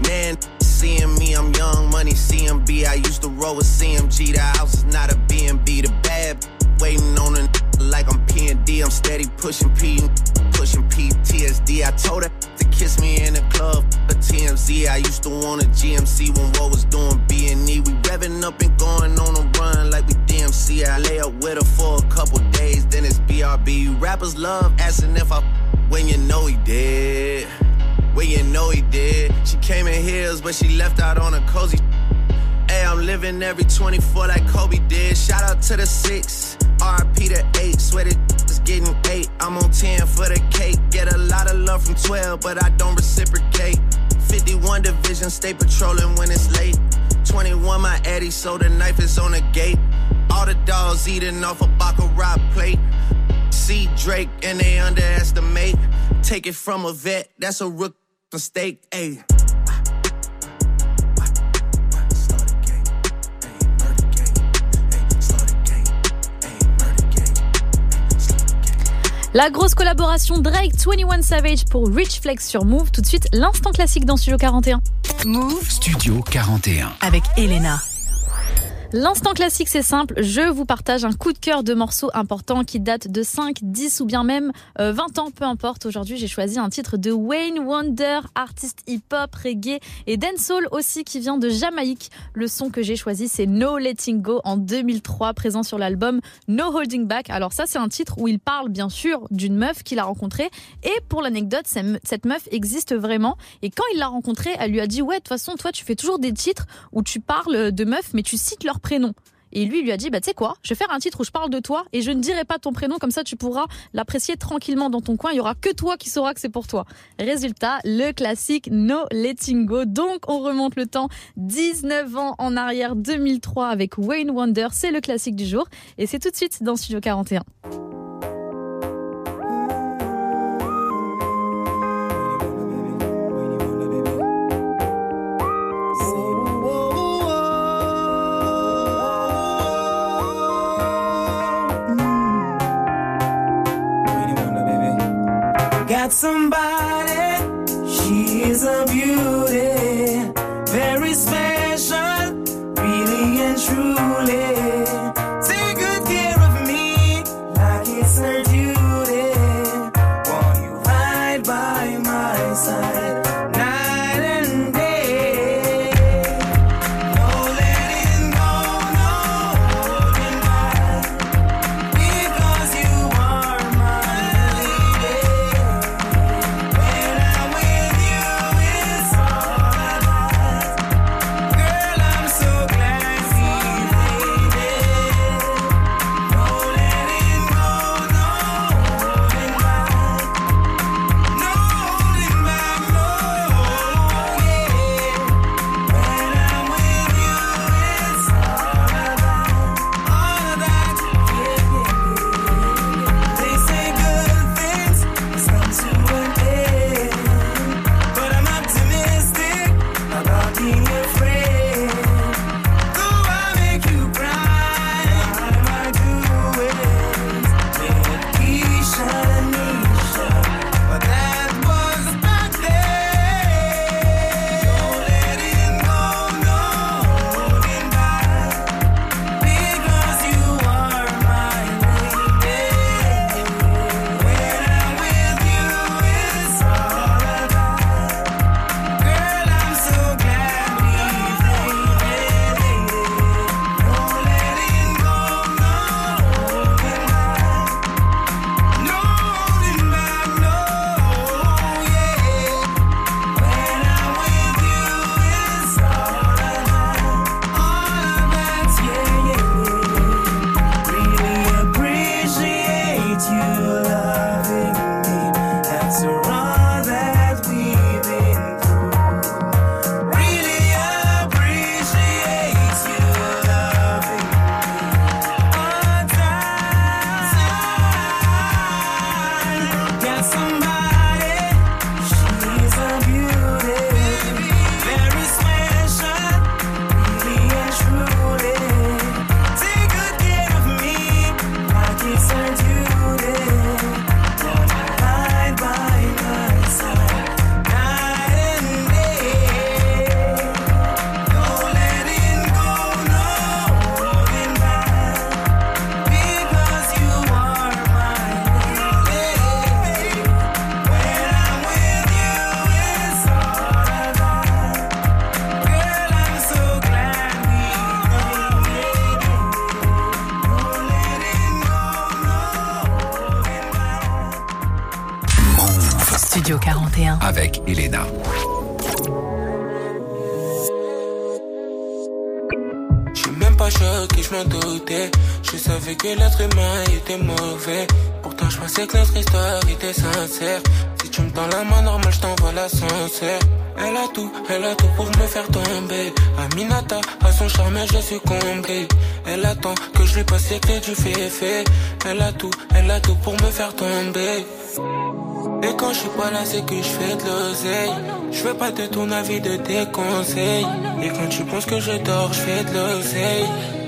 man, seeing me, I'm young money CMB. I used to roll with CMG. The house is not a BNB. The bad waiting on a like I'm P&D. I'm steady pushing P, pushing PTSD. I told her to kiss me in the club. A TMZ. I used to want a GMC when what was doing B&E. We revving up and going on a run like we DMC. I lay up with her for a couple days, then it's BRB. Rappers love asking if I when you know he did. When you know he did. She came in heels, but she left out on a cozy. Hey, I'm living every 24 like Kobe did. Shout out to the six, RP to eight. Sweated is getting eight. I'm on 10 for the cake. Get a lot of love from 12, but I don't reciprocate. 51 division, stay patrolling when it's late. 21, my Eddie, so the knife is on the gate. All the dogs eating off a Baccarat plate. See Drake and they underestimate. Take it from a vet, that's a rook mistake. Ayy. La grosse collaboration Drake 21 Savage pour Rich Flex sur Move. Tout de suite, l'instant classique dans Studio 41. Move Studio 41. avec Elena. L'instant classique, c'est simple. Je vous partage un coup de cœur de morceaux importants qui datent de 5, 10 ou bien même euh, 20 ans, peu importe. Aujourd'hui, j'ai choisi un titre de Wayne Wonder, artiste hip-hop, reggae et dancehall aussi qui vient de Jamaïque. Le son que j'ai choisi, c'est No Letting Go en 2003, présent sur l'album No Holding Back. Alors ça, c'est un titre où il parle bien sûr d'une meuf qu'il a rencontrée. Et pour l'anecdote, cette meuf existe vraiment. Et quand il l'a rencontrée, elle lui a dit, ouais, de toute façon, toi, tu fais toujours des titres où tu parles de meufs, mais tu cites leur prénom. Et lui, lui a dit, bah, tu sais quoi, je vais faire un titre où je parle de toi et je ne dirai pas ton prénom, comme ça tu pourras l'apprécier tranquillement dans ton coin. Il y aura que toi qui sauras que c'est pour toi. Résultat, le classique No Letting Go. Donc, on remonte le temps 19 ans en arrière, 2003 avec Wayne Wonder. C'est le classique du jour. Et c'est tout de suite dans Studio 41. Got somebody, she is a beauty, very special, really and truly. Sincère. Si tu me tends la main normale, je t'envoie l'ascenseur. Elle a tout, elle a tout pour me faire tomber. Aminata, à son charme, j'ai succombé. Elle attend que je lui passe les clés du fait Elle a tout, elle a tout pour me faire tomber. Et quand je suis pas là, c'est que je fais de l'oseille. Je veux pas de ton avis, de tes conseils. Et quand tu penses que je dors, je fais de l'oseille.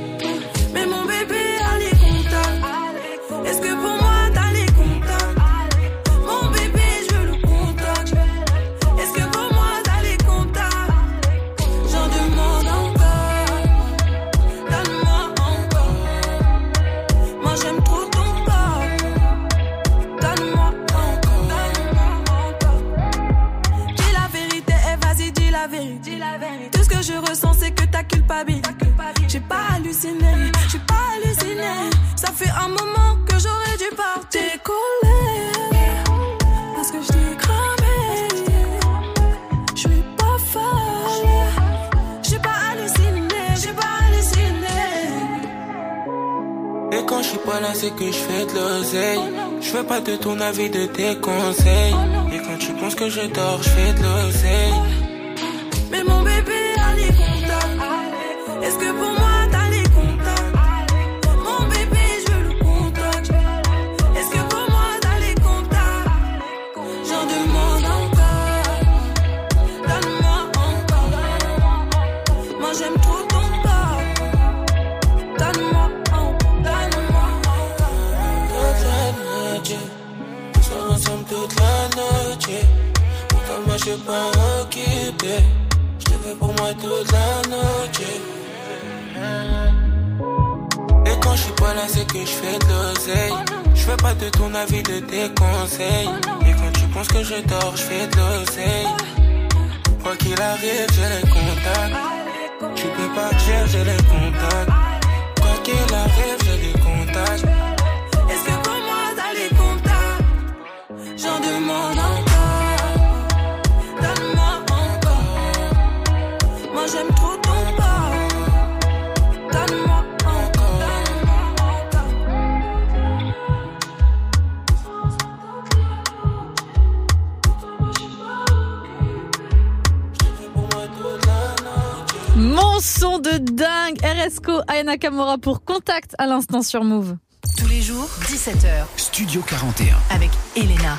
Vérité. Dis la vérité. Tout ce que je ressens, c'est que ta culpabilité. J'ai pas halluciné, j'ai pas halluciné. Ça fait un moment que j'aurais dû partir. Décoller, parce que je t'ai cramé. Je suis pas folle, j'ai pas halluciné, j'ai pas halluciné. Et quand je suis pas là, c'est que je fais de l'oseille. Je veux pas de ton avis, de tes conseils. Et quand tu penses que je dors, je fais de l'oseille. Je veux le contact. Est-ce que pour moi t'as les contacts? J'en demande encore. Donne-moi encore. Moi j'aime trop ton corps. Donne-moi. Donne-moi Toute la nous sommes ensemble toute la. Pourtant moi je suis pas occupé? Je te fais pour moi toute la noche. Et quand je suis pas là, c'est que je fais de l'oseille. Je veux pas de ton avis, de tes conseils. Et quand tu penses que je dors, je fais de l'oseille. Quoi qu'il arrive, j'ai les contacts. Tu peux partir, j'ai les contacts. Quoi qu'il arrive, j'ai les contacts. Est-ce que pour moi t'as les J'en demande encore. Donne-moi encore. Moi j'aime son de dingue RSCO Ayana Kamora pour Contact à l'instant sur Move. Tous les jours, 17h. Studio 41. Avec Elena.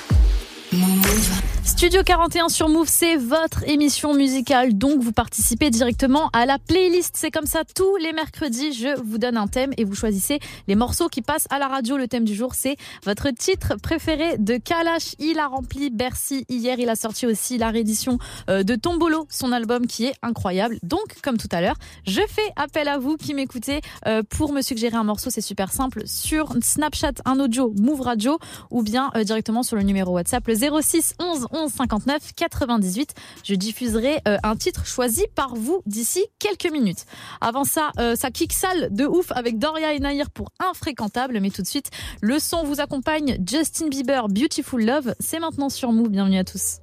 Studio 41 sur Move, c'est votre émission musicale, donc vous participez directement à la playlist. C'est comme ça tous les mercredis, je vous donne un thème et vous choisissez les morceaux qui passent à la radio. Le thème du jour, c'est votre titre préféré de Kalash. Il a rempli Bercy hier, il a sorti aussi la réédition euh, de Tombolo, son album qui est incroyable. Donc, comme tout à l'heure, je fais appel à vous qui m'écoutez euh, pour me suggérer un morceau. C'est super simple sur Snapchat, un audio Move Radio ou bien euh, directement sur le numéro WhatsApp 06 11 11 59 98. Je diffuserai euh, un titre choisi par vous d'ici quelques minutes. Avant ça, euh, ça kick sale de ouf avec Doria et Nahir pour Infréquentable. Mais tout de suite, le son vous accompagne. Justin Bieber, Beautiful Love. C'est maintenant sur Move. Bienvenue à tous.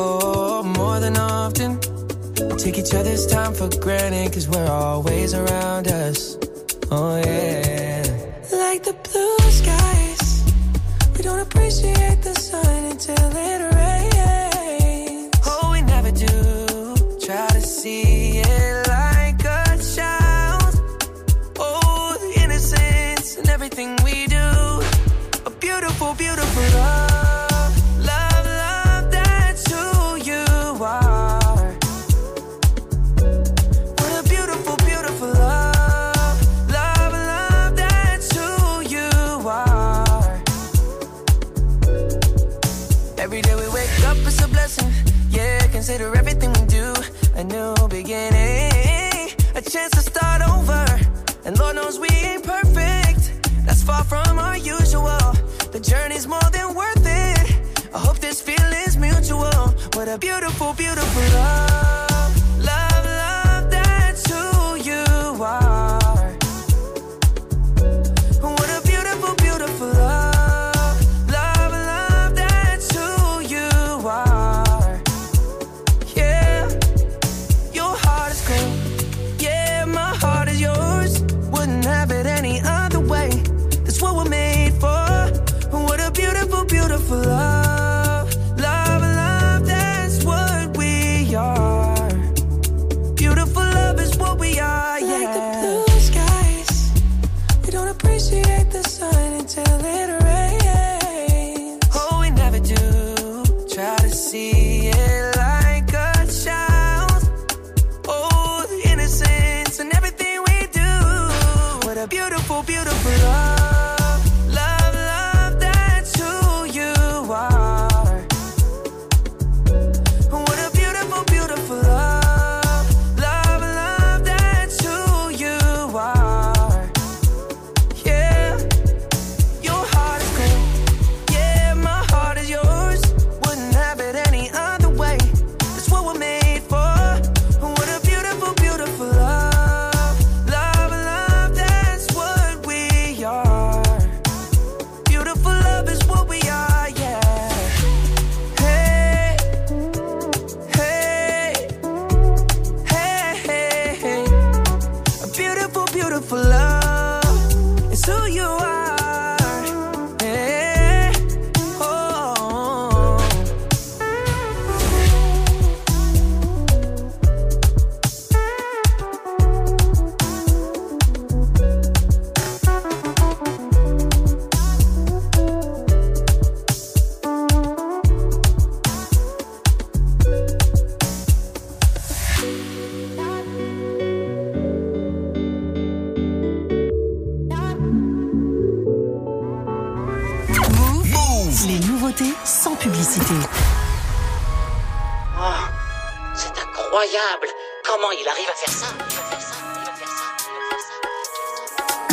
Oh, more than often, we take each other's time for granted because we're always around us. Oh, yeah. Like the blue skies, we don't appreciate the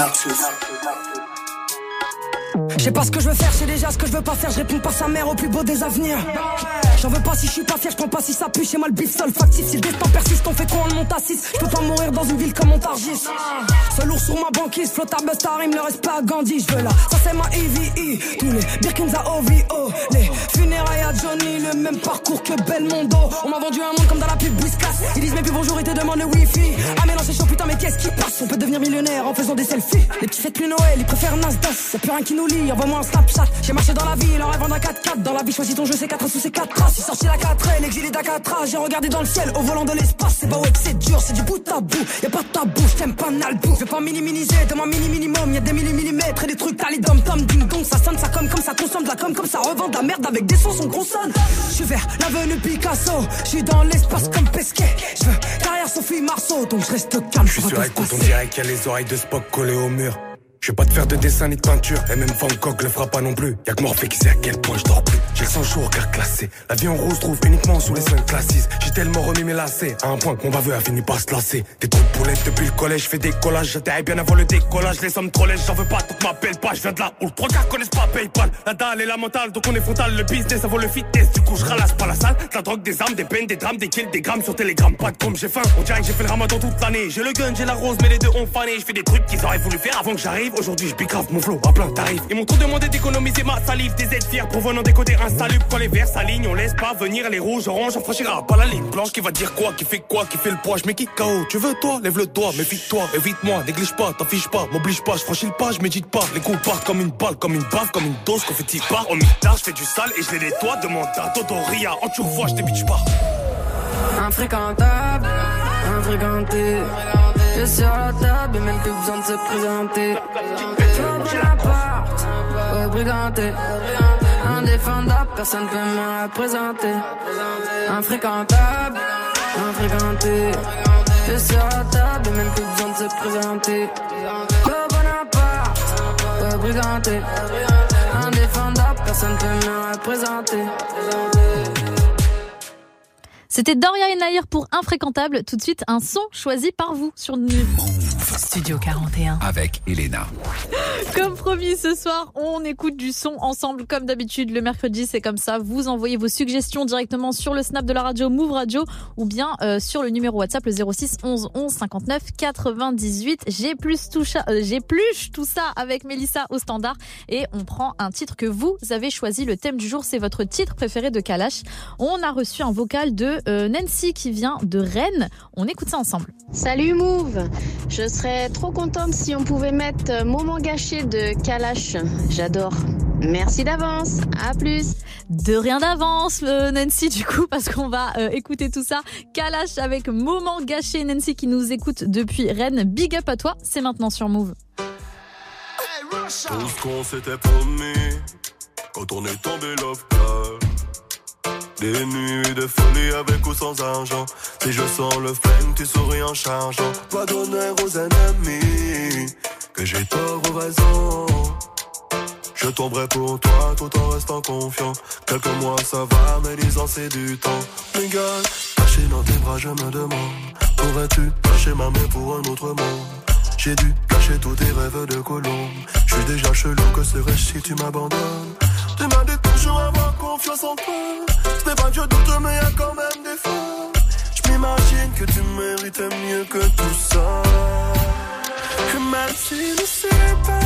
Noxus. Je sais pas ce que je veux faire, je sais déjà ce que je veux pas faire, je réponds pas sa mère au plus beau des avenirs. J'en veux pas si je suis pas fier, je prends pas si ça pue, chez moi le bif seul factice. Si le destin persiste, on fait quoi, on monte à 6 Je peux pas mourir dans une ville comme Montargis. Seul lourd sur ma banquise, flotte à Busta il me reste pas à Gandhi, je veux là. Ça c'est ma EVE, tous les Birkins à OVO, les funérailles à Johnny, le même parcours que Belmondo. On m'a vendu un monde comme dans la pub Whiskas. Ils disent mais plus bonjour, ils te demandent le wifi. Ah mais non, c'est chaud, putain, mais qu'est-ce qui passe? On peut devenir millionnaire en faisant des selfies. Les petits fêtes plus Noël, ils préfèrent Nasdaq. Y'a plus rien qui nous lie, envoie-moi un Snapchat. J'ai marché dans la ville en rêvant d'un 4x4. Dans la vie, choisis ton jeu, c'est 4 sous c'est 4 traces. J'ai sorti la 4 l'exilé d'Akatra. J'ai regardé dans le ciel au volant de l'espace. C'est pas ouais que c'est dur, c'est du bout à bout. Y'a pas de tabou, j't'aime pas nalbou. Je vais pas minimiser, de mon mini minimum. Y'a des millimillimètres et des trucs talidom tom ding dong. Ça sonne, ça comme comme ça consomme de la com comme ça revend de la merde avec des sons son consonne. Je suis vers l'avenue Picasso. Je suis dans l'espace comme Pesquet. Je veux carrière Sophie Marceau, donc je reste calme. Je suis sur écoute, on dirait qu'il y a les oreilles de Spock collées au mur. Je vais pas te faire de dessin ni de peinture, et même Van Gogh le fera pas non plus. Y'a que Morphée qui sait à quel point je dors plus. J'ai le sang chaud au cœur classé. La vie en rose trouve uniquement sous les 5 classes. J'ai tellement remis mes lacets, à un point que mon baveux a fini par se lasser. Des trous de poulettes depuis le collège, fais des collages. J'atterris bien avant le décollage, les sommes trop lèches, j'en veux pas, donc m'appelle pas. Je viens de là où le trois quarts connaissent pas Paypal. La dalle et la mentale, donc on est frontal. Le business, ça vaut le fitness. Du coup, je ralasse pas la salle. La drogue, des armes, des peines, des drames, des kills, des grammes sur Telegram. Pas de com, j'ai faim. On dirait que j'ai fait le ramadan toute l'année. J'ai le gun, j'ai la rose, mais les deux ont fané. Je fais des trucs qu'ils auraient voulu faire avant que j'arrive. Aujourd'hui, je grave mon flow à plein tarif. Ils m'ont trop demandé d'économiser ma salive, des aides fiers provenant des côtés insalubres. Quand les verts s'alignent, on laisse pas venir les rouges, oranges, on franchira pas la ligne blanche qui va dire quoi, qui fait quoi, qui fait le poids. Je qui KO, tu veux toi, lève le doigt, méfie-toi, évite-moi, néglige pas, t'affiche pas, m'oblige pas, je franchis le pas, je médite pas. Les coups partent comme une balle, comme une baffe, comme une dose, confetti part. Mitard, je fais du sale et je les nettoie, demande à Dodo Ria, en turvois, je t'ébite pas. Infréquentable, infréquenté. J'ai sur la table, et même plus besoin de se présenter. Tu vas bon appart, rebriganté. Indéfendable, personne peut me représenter. Infréquentable, infréquenté. J'ai sur la table, et même plus besoin de se présenter. Au bon appart, rebriganté. Indéfendable, personne peut me représenter. C'était Doria et Naïr pour Infréquentable. Tout de suite, un son choisi par vous sur Move. Studio 41. Avec Elena. Comme promis, ce soir, on écoute du son ensemble comme d'habitude. Le mercredi, c'est comme ça. Vous envoyez vos suggestions directement sur le snap de la radio Move Radio ou bien euh, sur le numéro WhatsApp le 06 11 11 59 98. J'ai plus tout ça, euh, j'ai plus tout ça avec Mélissa au standard et on prend un titre que vous avez choisi. Le thème du jour, c'est votre titre préféré de Kalash. On a reçu un vocal de euh, Nancy qui vient de Rennes. On écoute ça ensemble. Salut Move Je serais trop contente si on pouvait mettre euh, Moment gâché de Kalash. J'adore. Merci d'avance. À plus. De rien d'avance, euh, Nancy, du coup, parce qu'on va euh, écouter tout ça. Kalash avec Moment gâché. Nancy qui nous écoute depuis Rennes. Big up à toi. C'est maintenant sur Move. Tout ce qu'on s'était promis quand on est tombé love call. Des nuits de folie avec ou sans argent. Si je sens le flingue, tu souris en chargeant. Pas d'honneur aux ennemis, que j'ai tort ou raison. Je tomberai pour toi tout en restant confiant. Quelques mois ça va, mais dix ans c'est du temps. Mais caché dans tes bras, je me demande. Pourrais-tu cacher ma main pour un autre monde? J'ai dû cacher tous tes rêves de colombe. Je suis déjà chelou, que serais-je si tu m'abandonnes? Tu m'as dit toujours avoir confiance en toi. Ce n'est pas je doute, mais y a quand même des fois. Je m'imagine que tu méritais mieux que tout ça. Et même si je sais pas.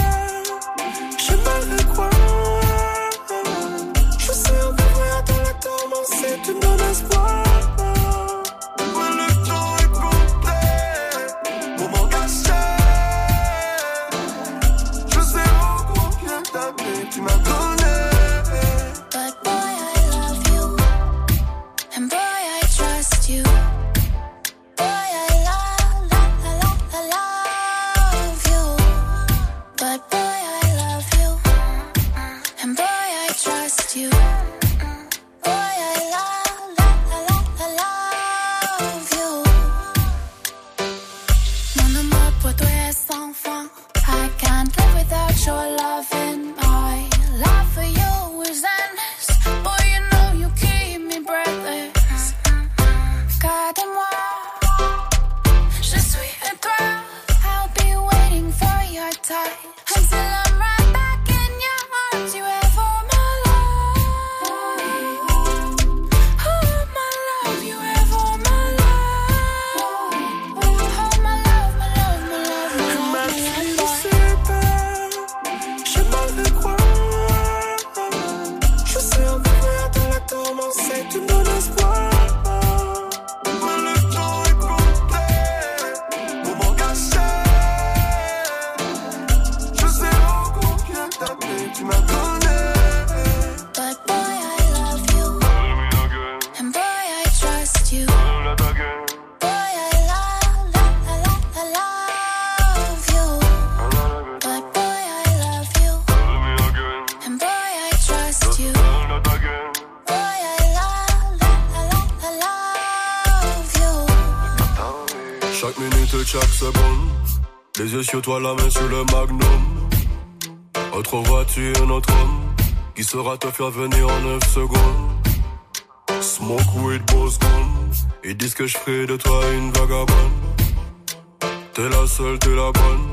Toi, la main sur le magnum. Autre voiture, notre homme. Qui saura te faire venir en 9 secondes. Smoke weed, boss gun. Ils disent que je ferai de toi une vagabonde. T'es la seule, t'es la bonne.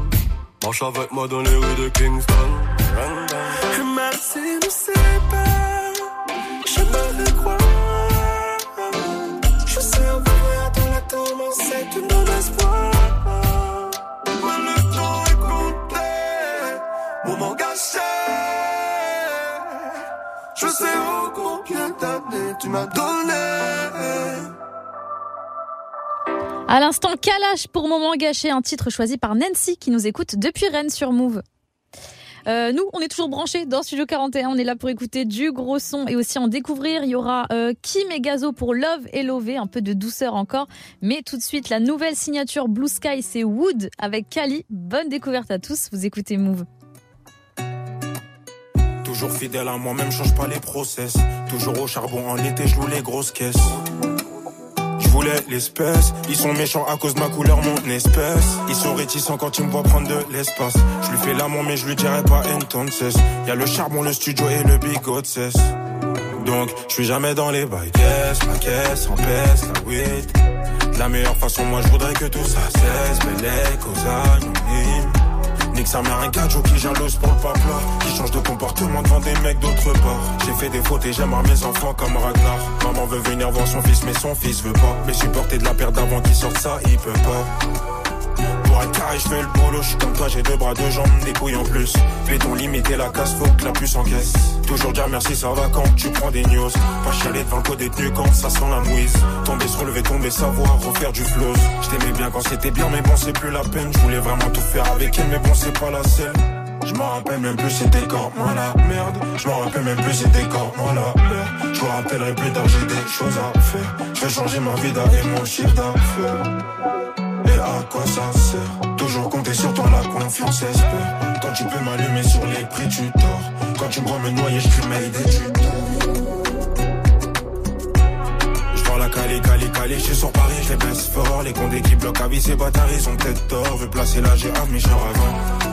Marche avec moi dans les rues de Kingston. Sais pas, tu. À l'instant, Kalash pour Moment Gâché, un titre choisi par Nancy qui nous écoute depuis Rennes sur Move. Euh, nous, on est toujours branchés dans Studio 41. On est là pour écouter du gros son et aussi en découvrir. Il y aura euh, Kim et Gazo pour Love et Lové, un peu de douceur encore. Mais tout de suite, la nouvelle signature Blue Sky, c'est Wood avec Kali. Bonne découverte à tous. Vous écoutez Move. Toujours fidèle à moi-même, change pas les process. Toujours au charbon en été, je loue les grosses caisses. Je voulais l'espèce, ils sont méchants à cause de ma couleur, mon espèce. Ils sont réticents quand ils me voient prendre de l'espace. Je lui fais l'amour, mais je lui dirai pas entonces. Y a le charbon, le studio et le bigot cesse. Donc, je suis jamais dans les bails. Ma caisse, en pèse, la weed. De la meilleure façon, moi je voudrais que tout ça cesse. Bellec, aux anonymes. Nique sa mère un gadjo qui jalouse pour le papa Qui change de comportement devant des mecs d'autre part. J'ai fait des fautes et j'aimerais mes enfants comme Ragnar. Maman veut venir voir son fils mais son fils veut pas. Mais supporter de la perte d'avant qui sort ça il peut pas être carré, je fais le boulot, je suis comme toi, j'ai deux bras, deux jambes, des couilles en plus. Béton limité, la casse, faut que la puce encaisse. Toujours dire merci, ça va quand tu prends des news. Pas chialer devant le code détenu quand ça sent la mouise. Tomber, se relever, tomber, savoir, refaire du flow. Je t'aimais bien quand c'était bien, mais bon, c'est plus la peine. Je voulais vraiment tout faire avec elle, mais bon, c'est pas la seule. Je m'en rappelle même plus c'était quand moi la merde Je m'en rappelle même plus c'était quand moi la merde Je me rappellerai plus tard j'ai des choses à faire Je vais changer ma vie et mon chiffre d'affaires Et à quoi ça sert Toujours compter sur toi la confiance espère Quand tu peux m'allumer sur les prix tu tords Quand tu me me noyer je crie mais tu Je la Cali, Cali, Cali, je suis sur Paris, je les baisse fort Les condés qui bloquent à vie, ces bâtards, ils ont peut-être tort Veux placer la GA, mais je avant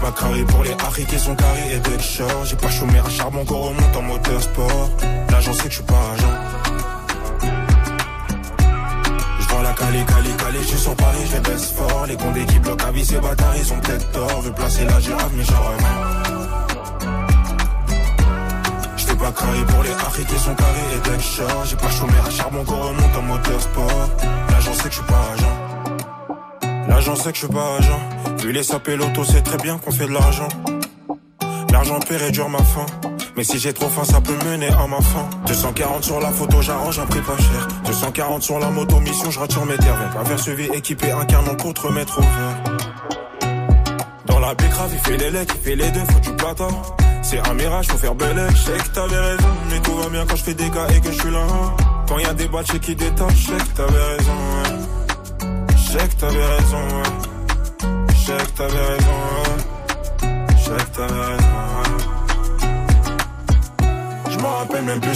pas carré pour les harris qui sont carrés et d'être short. J'ai pas chômé à charbon qu'on remonte en moteur sport. L'agent sait que je suis pas agent. La Cali, Cali, je suis sur Paris, je baisse fort. Les condés qui bloquent à vie, ces bâtards, ils ont peut-être tort. Veux placer la girafe, mais genre J'étais pas carré pour les harris qui sont carrés et d'être short. J'ai pas chômé à charbon qu'on remonte en moteur sport. L'agent sait que je suis pas agent. L'agent sait que je suis pas agent. Vu les sapés l'auto, c'est très bien qu'on fait de l'argent. L'argent peut réduire ma faim. Mais si j'ai trop faim, ça peut mener à ma faim. 240 sur la photo, j'arrange un prix pas cher. 240 sur la moto, mission, je rature mes terres. Vers suivi, équipé, un canon contre mettre au vert. Dans la grave, il fait les legs, il fait les deux, faut du plata. C'est un mirage, faut faire belle Je sais que t'avais raison, mais tout va bien quand je fais des gars et que je suis là. Quand y a des bâches qui détachent, je sais que t'avais raison. Je sais que t'avais raison, ouais sais que t'avais raison,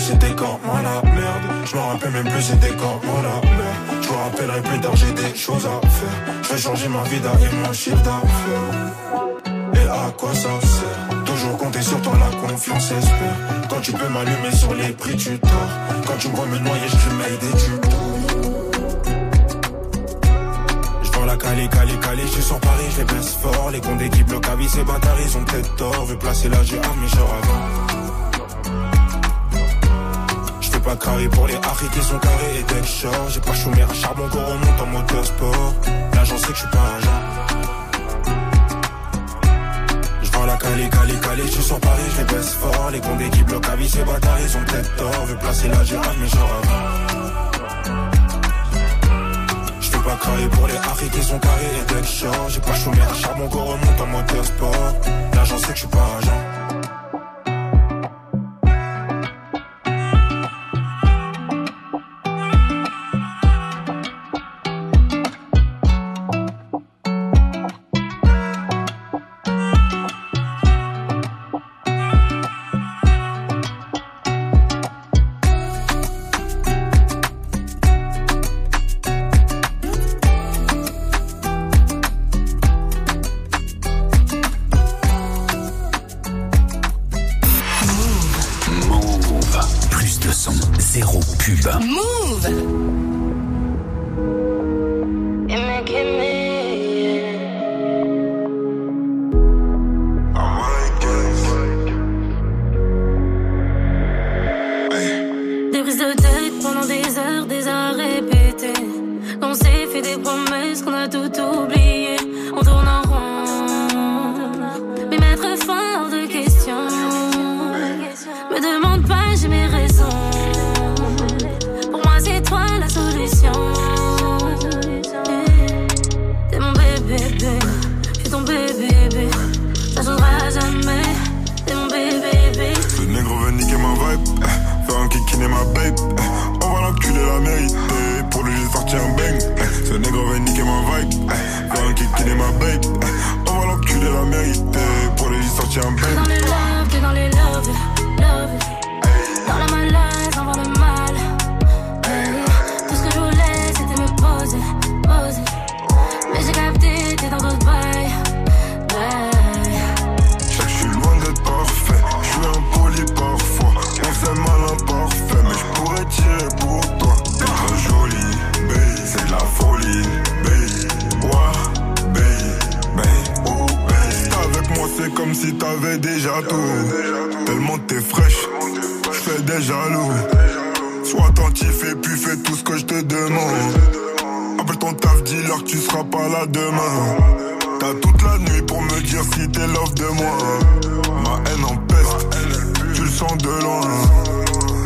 c'était quand moi la merde. Je me rappelle même plus c'était quand moi la merde. Je me rappellerai plus tard j'ai des choses à faire. Je vais changer ma vie et mon chiffre d'affaires. Et à quoi ça sert? Toujours compter sur toi, la confiance espère. Quand tu peux m'allumer sur les prix, tu tords. Quand tu me vois me noyer, je crie et tu la Cali, Cali, Cali, je suis sur Paris, je les baisse fort. Les condés qui bloquent à vie, ces bâtards, ils ont peut-être tort. Veux placer la GA, mais je avant. Pas carré pour les harris qui sont carrés et deck short. J'ai pas chômé à charbon qu'on remonte en moteur sport. L'agent sait que je suis pas agent. Je la Cali, Cali, Cali, je suis sur Paris, je baisse fort. Les condés qui bloquent à vie, ces bâtards, ils ont peut-être tort. Veux placer la GA, mais je avant pas crailler pour les harris qui sont carrés et deck short J'ai pas chômé charbon qu'on remonte en moteur sport L'agent sait que je suis pas tirer puis fais tout ce que je te demande. Appelle ton taf, dis-leur que tu seras pas là demain. T'as toute la nuit pour me dire si t'es love de moi. Ma haine en peste, tu le sens de loin.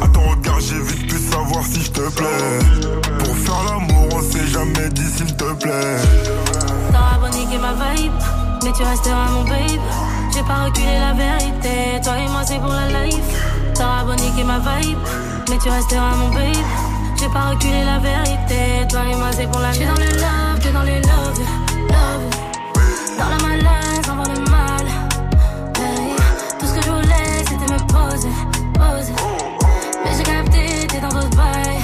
À ton regard, j'ai vite pu savoir si je te plais. Pour faire l'amour, on s'est jamais dit s'il te plaît. T'auras beau ma vibe, mais tu resteras mon babe. J'ai pas reculé la vérité, toi et moi c'est pour la life. T'auras beau ma vibe, mais tu resteras mon babe. J'ai pas reculé la vérité, toi et moi c'est pour la. J'suis dans le love, que dans le love, love. Dans la malaise, envoie le mal. Tout ce que je voulais c'était me poser, poser. Mais j'ai capté, t'es dans d'autres bails.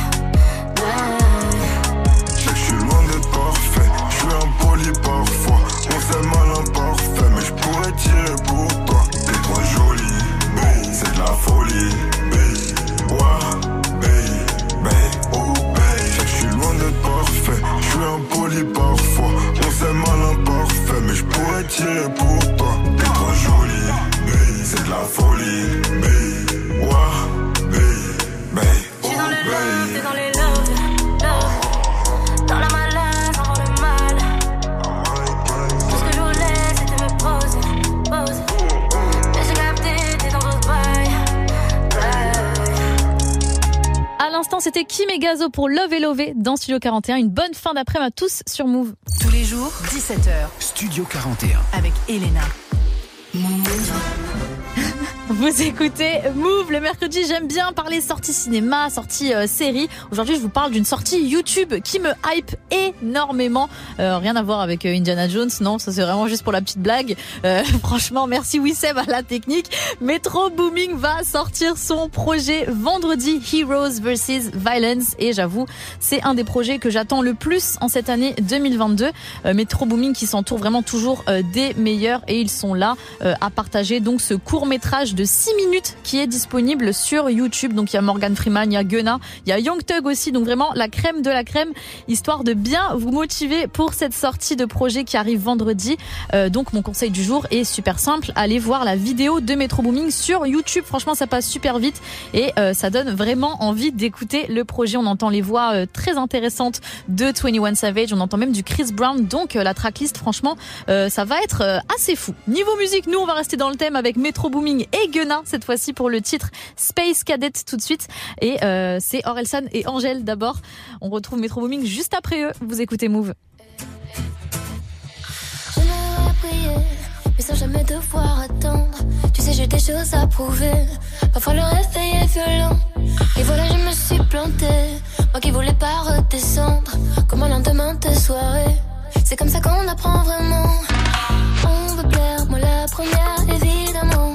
Je suis loin d'être parfait, je suis impoli parfois. On s'aime mal imparfait, mais je pourrais tirer pour toi. T'es trop jolie, c'est de la folie, suis impoli parfois. On s'aime mal imparfait, mais je pourrais tirer pour toi. T'es trop jolie, c'est de la folie, l'instant, c'était Kim et Gazo pour Love et Lové dans Studio 41. Une bonne fin d'après-midi à tous sur Move. Tous les jours, 17h, Studio 41. avec Elena. Vous écoutez Move le mercredi. J'aime bien parler sorties cinéma, sorties euh, séries. Aujourd'hui, je vous parle d'une sortie YouTube qui me hype énormément. Euh, rien à voir avec euh, Indiana Jones, non, ça c'est vraiment juste pour la petite blague. (laughs) Franchement, merci Wissem à la technique. Metro Booming va sortir son projet vendredi Heroes vs Violence et j'avoue, c'est un des projets que j'attends le plus en cette année 2022. Euh, Metro Booming qui s'entoure vraiment toujours des meilleurs et ils sont là à partager donc ce court de 6 minutes qui est disponible sur YouTube. Donc il y a Morgan Freeman, il y a Gunna, il y a Young Thug aussi. Donc vraiment la crème de la crème, histoire de bien vous motiver pour cette sortie de projet qui arrive vendredi. Euh, donc mon conseil du jour est super simple, allez voir la vidéo de Metro Booming sur YouTube. Franchement ça passe super vite et euh, ça donne vraiment envie d'écouter le projet. On entend les voix euh, très intéressantes de 21 Savage, on entend même du Chris Brown. Donc la tracklist franchement ça va être assez fou. Niveau musique, nous on va rester dans le thème avec Metro Booming et Gunna cette fois-ci pour le titre Space Cadet tout de suite. Et euh, c'est Orelsan et Angèle d'abord. On retrouve Metro Booming juste après eux. Vous écoutez Move. Mais sans jamais devoir attendre. Tu sais, j'ai des choses à prouver. Parfois le réveil est violent. Et voilà, je me suis plantée. Moi qui voulais pas redescendre. Comme un lendemain de soirée. C'est comme ça qu'on apprend vraiment. On veut plaire, moi la première, évidemment.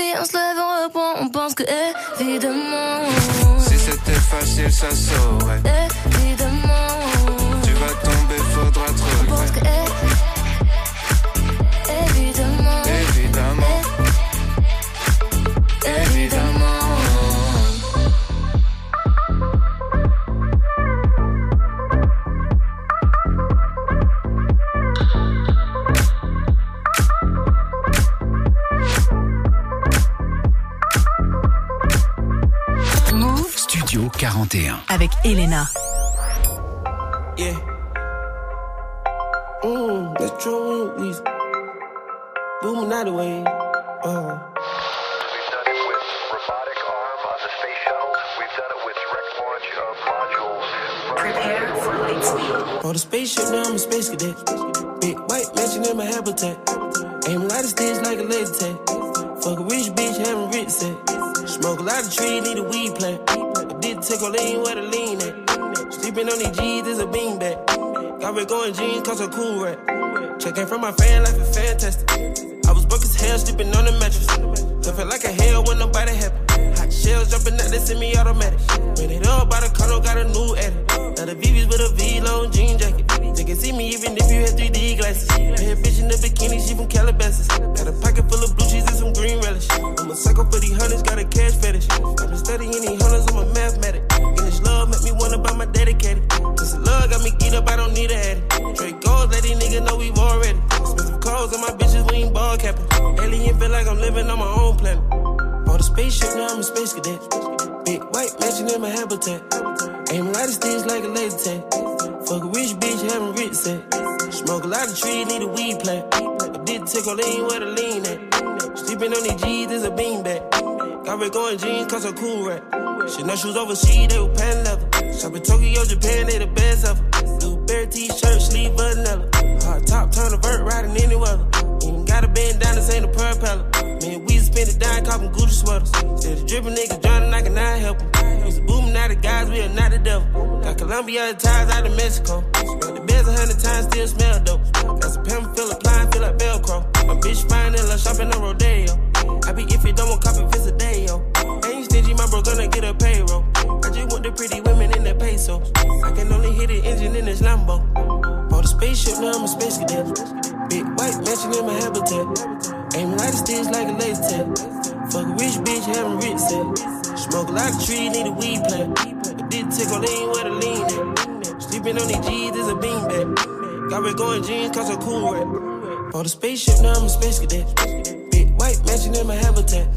Perd, on se lève, on reprend. On pense que évidemment, Si c'était facile, ça saurait. évidemment. Tu vas tomber, faudra te On pense relever. que évidemment, 41. avec Elena. Yeah. Mmm, that's true. We booming that way. Uh. For the spaceship, now I'm a space cadet. Big white mansion in my habitat. Aim a lot of sticks like a laser tag. Fuck a rich bitch, having rich set. Smoke a lot of trees, need a weed plant. Take a lean where the lean at. Sleeping on these G's is a beanbag. Got me going jeans, cause I'm cool right. Checking from my fan life is fantastic. I was broke as hell, sleeping on the mattress. I felt like a hell when nobody happy. Hot shells jumping out, they semi automatic. Ran it up by the car, got a new edit. Now the VV's with a V-long jean jacket. Can see me even if you had 3D glasses. Bad bitch in the bikini, she from Calabasas. Got a pocket full of blue cheese and some green relish. I'm a psycho for these hunters, got a cash fetish. I've been studying these hunters, I'm a mathematic. And this love make me wanna buy my dedicated. This love got me geeked up, I don't need a addict. Drake gold, let these niggas know we've already. Expensive clothes and my bitches, we ain't ball capping. Alien feel like I'm living on my own planet. Bought a spaceship, now I'm a space cadet. Big white mansion in my habitat. Aim a lot of sticks like a laser tag. Fuck a rich bitch, having rich set. Smoke a lot of trees, need a weed plant. I did take a lean where the lean at. Sleeping on these G's is a beanbag. Got me going jeans, cause I'm cool right. Shit, no shoes overseas, they were pan leather. Shop in Tokyo, Japan, they the best ever. Blueberry t-shirt, sleeve vanilla. Hot top, turn a vert, riding any weather. Got a band down, this ain't a propeller. Man, we spend it down, copping Gucci sweaters. Said the dripping niggas drowning, I cannot help them. Used to booming out the guys, we are not the devil. Got Colombia ties out of Mexico. Spent the beds a hundred times, still smell dope. Got some pimp, feel applying, feel like Velcro. My bitch fine and love shopping on Rodeo. I be if you don't want copy, visit day, yo. Ain't stingy, my bro gonna get a payroll. I just want the pretty women in the pesos. I can only hit the engine in this Lambo. A spaceship, now I'm a space cadet. Big white mansion in my habitat. Aim a lot of like a laser tag. Fuck a rich bitch, having rich set. Smoke a lot of trees, need a weed plant. I did take a lean where the lean at. Sleeping on these G's is a beanbag. Got me going jeans, cause I'm cool right. Bought a spaceship, now I'm a space cadet. Big white mansion in my habitat.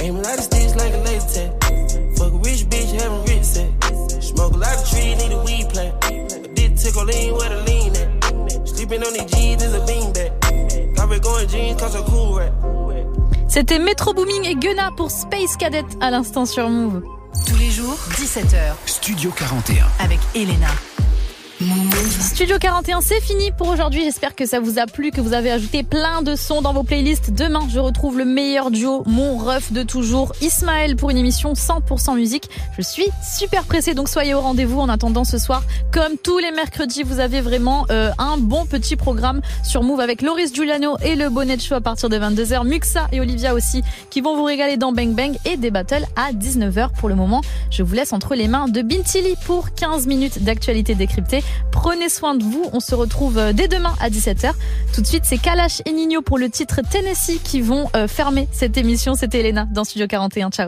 Aim a lot of like a laser tag. Fuck a rich bitch, having rich set. Smoke a lot of trees, need a weed plant. I did take a lean where the lean at. Sleeping on these G's is a beanbag. Got me going jeans, cause I'm cool right. C'était Metro Booming et Gunna pour Space Cadet à l'instant sur Move. Tous les jours, 17h. Studio 41. Avec Elena. Studio 41, c'est fini pour aujourd'hui. J'espère que ça vous a plu, que vous avez ajouté plein de sons dans vos playlists. Demain, je retrouve le meilleur duo, mon ref de toujours, Ismaël, pour une émission 100% musique. Je suis super pressée, donc soyez au rendez-vous. En attendant ce soir, comme tous les mercredis, vous avez vraiment euh, un bon petit programme sur Move avec Loris Giuliano et le Bonnet Show à partir de 22h. Muxa et Olivia aussi qui vont vous régaler dans Bang Bang et des battles à 19h pour le moment. Je vous laisse entre les mains de Bintili pour 15 minutes d'actualité décryptée. Prenez soin de vous. On se retrouve euh, dès demain à 17h. Tout de suite, c'est Kalash et Nino pour le titre Tennessee qui vont euh, fermer cette émission. C'était Elena dans Studio 41. Ciao.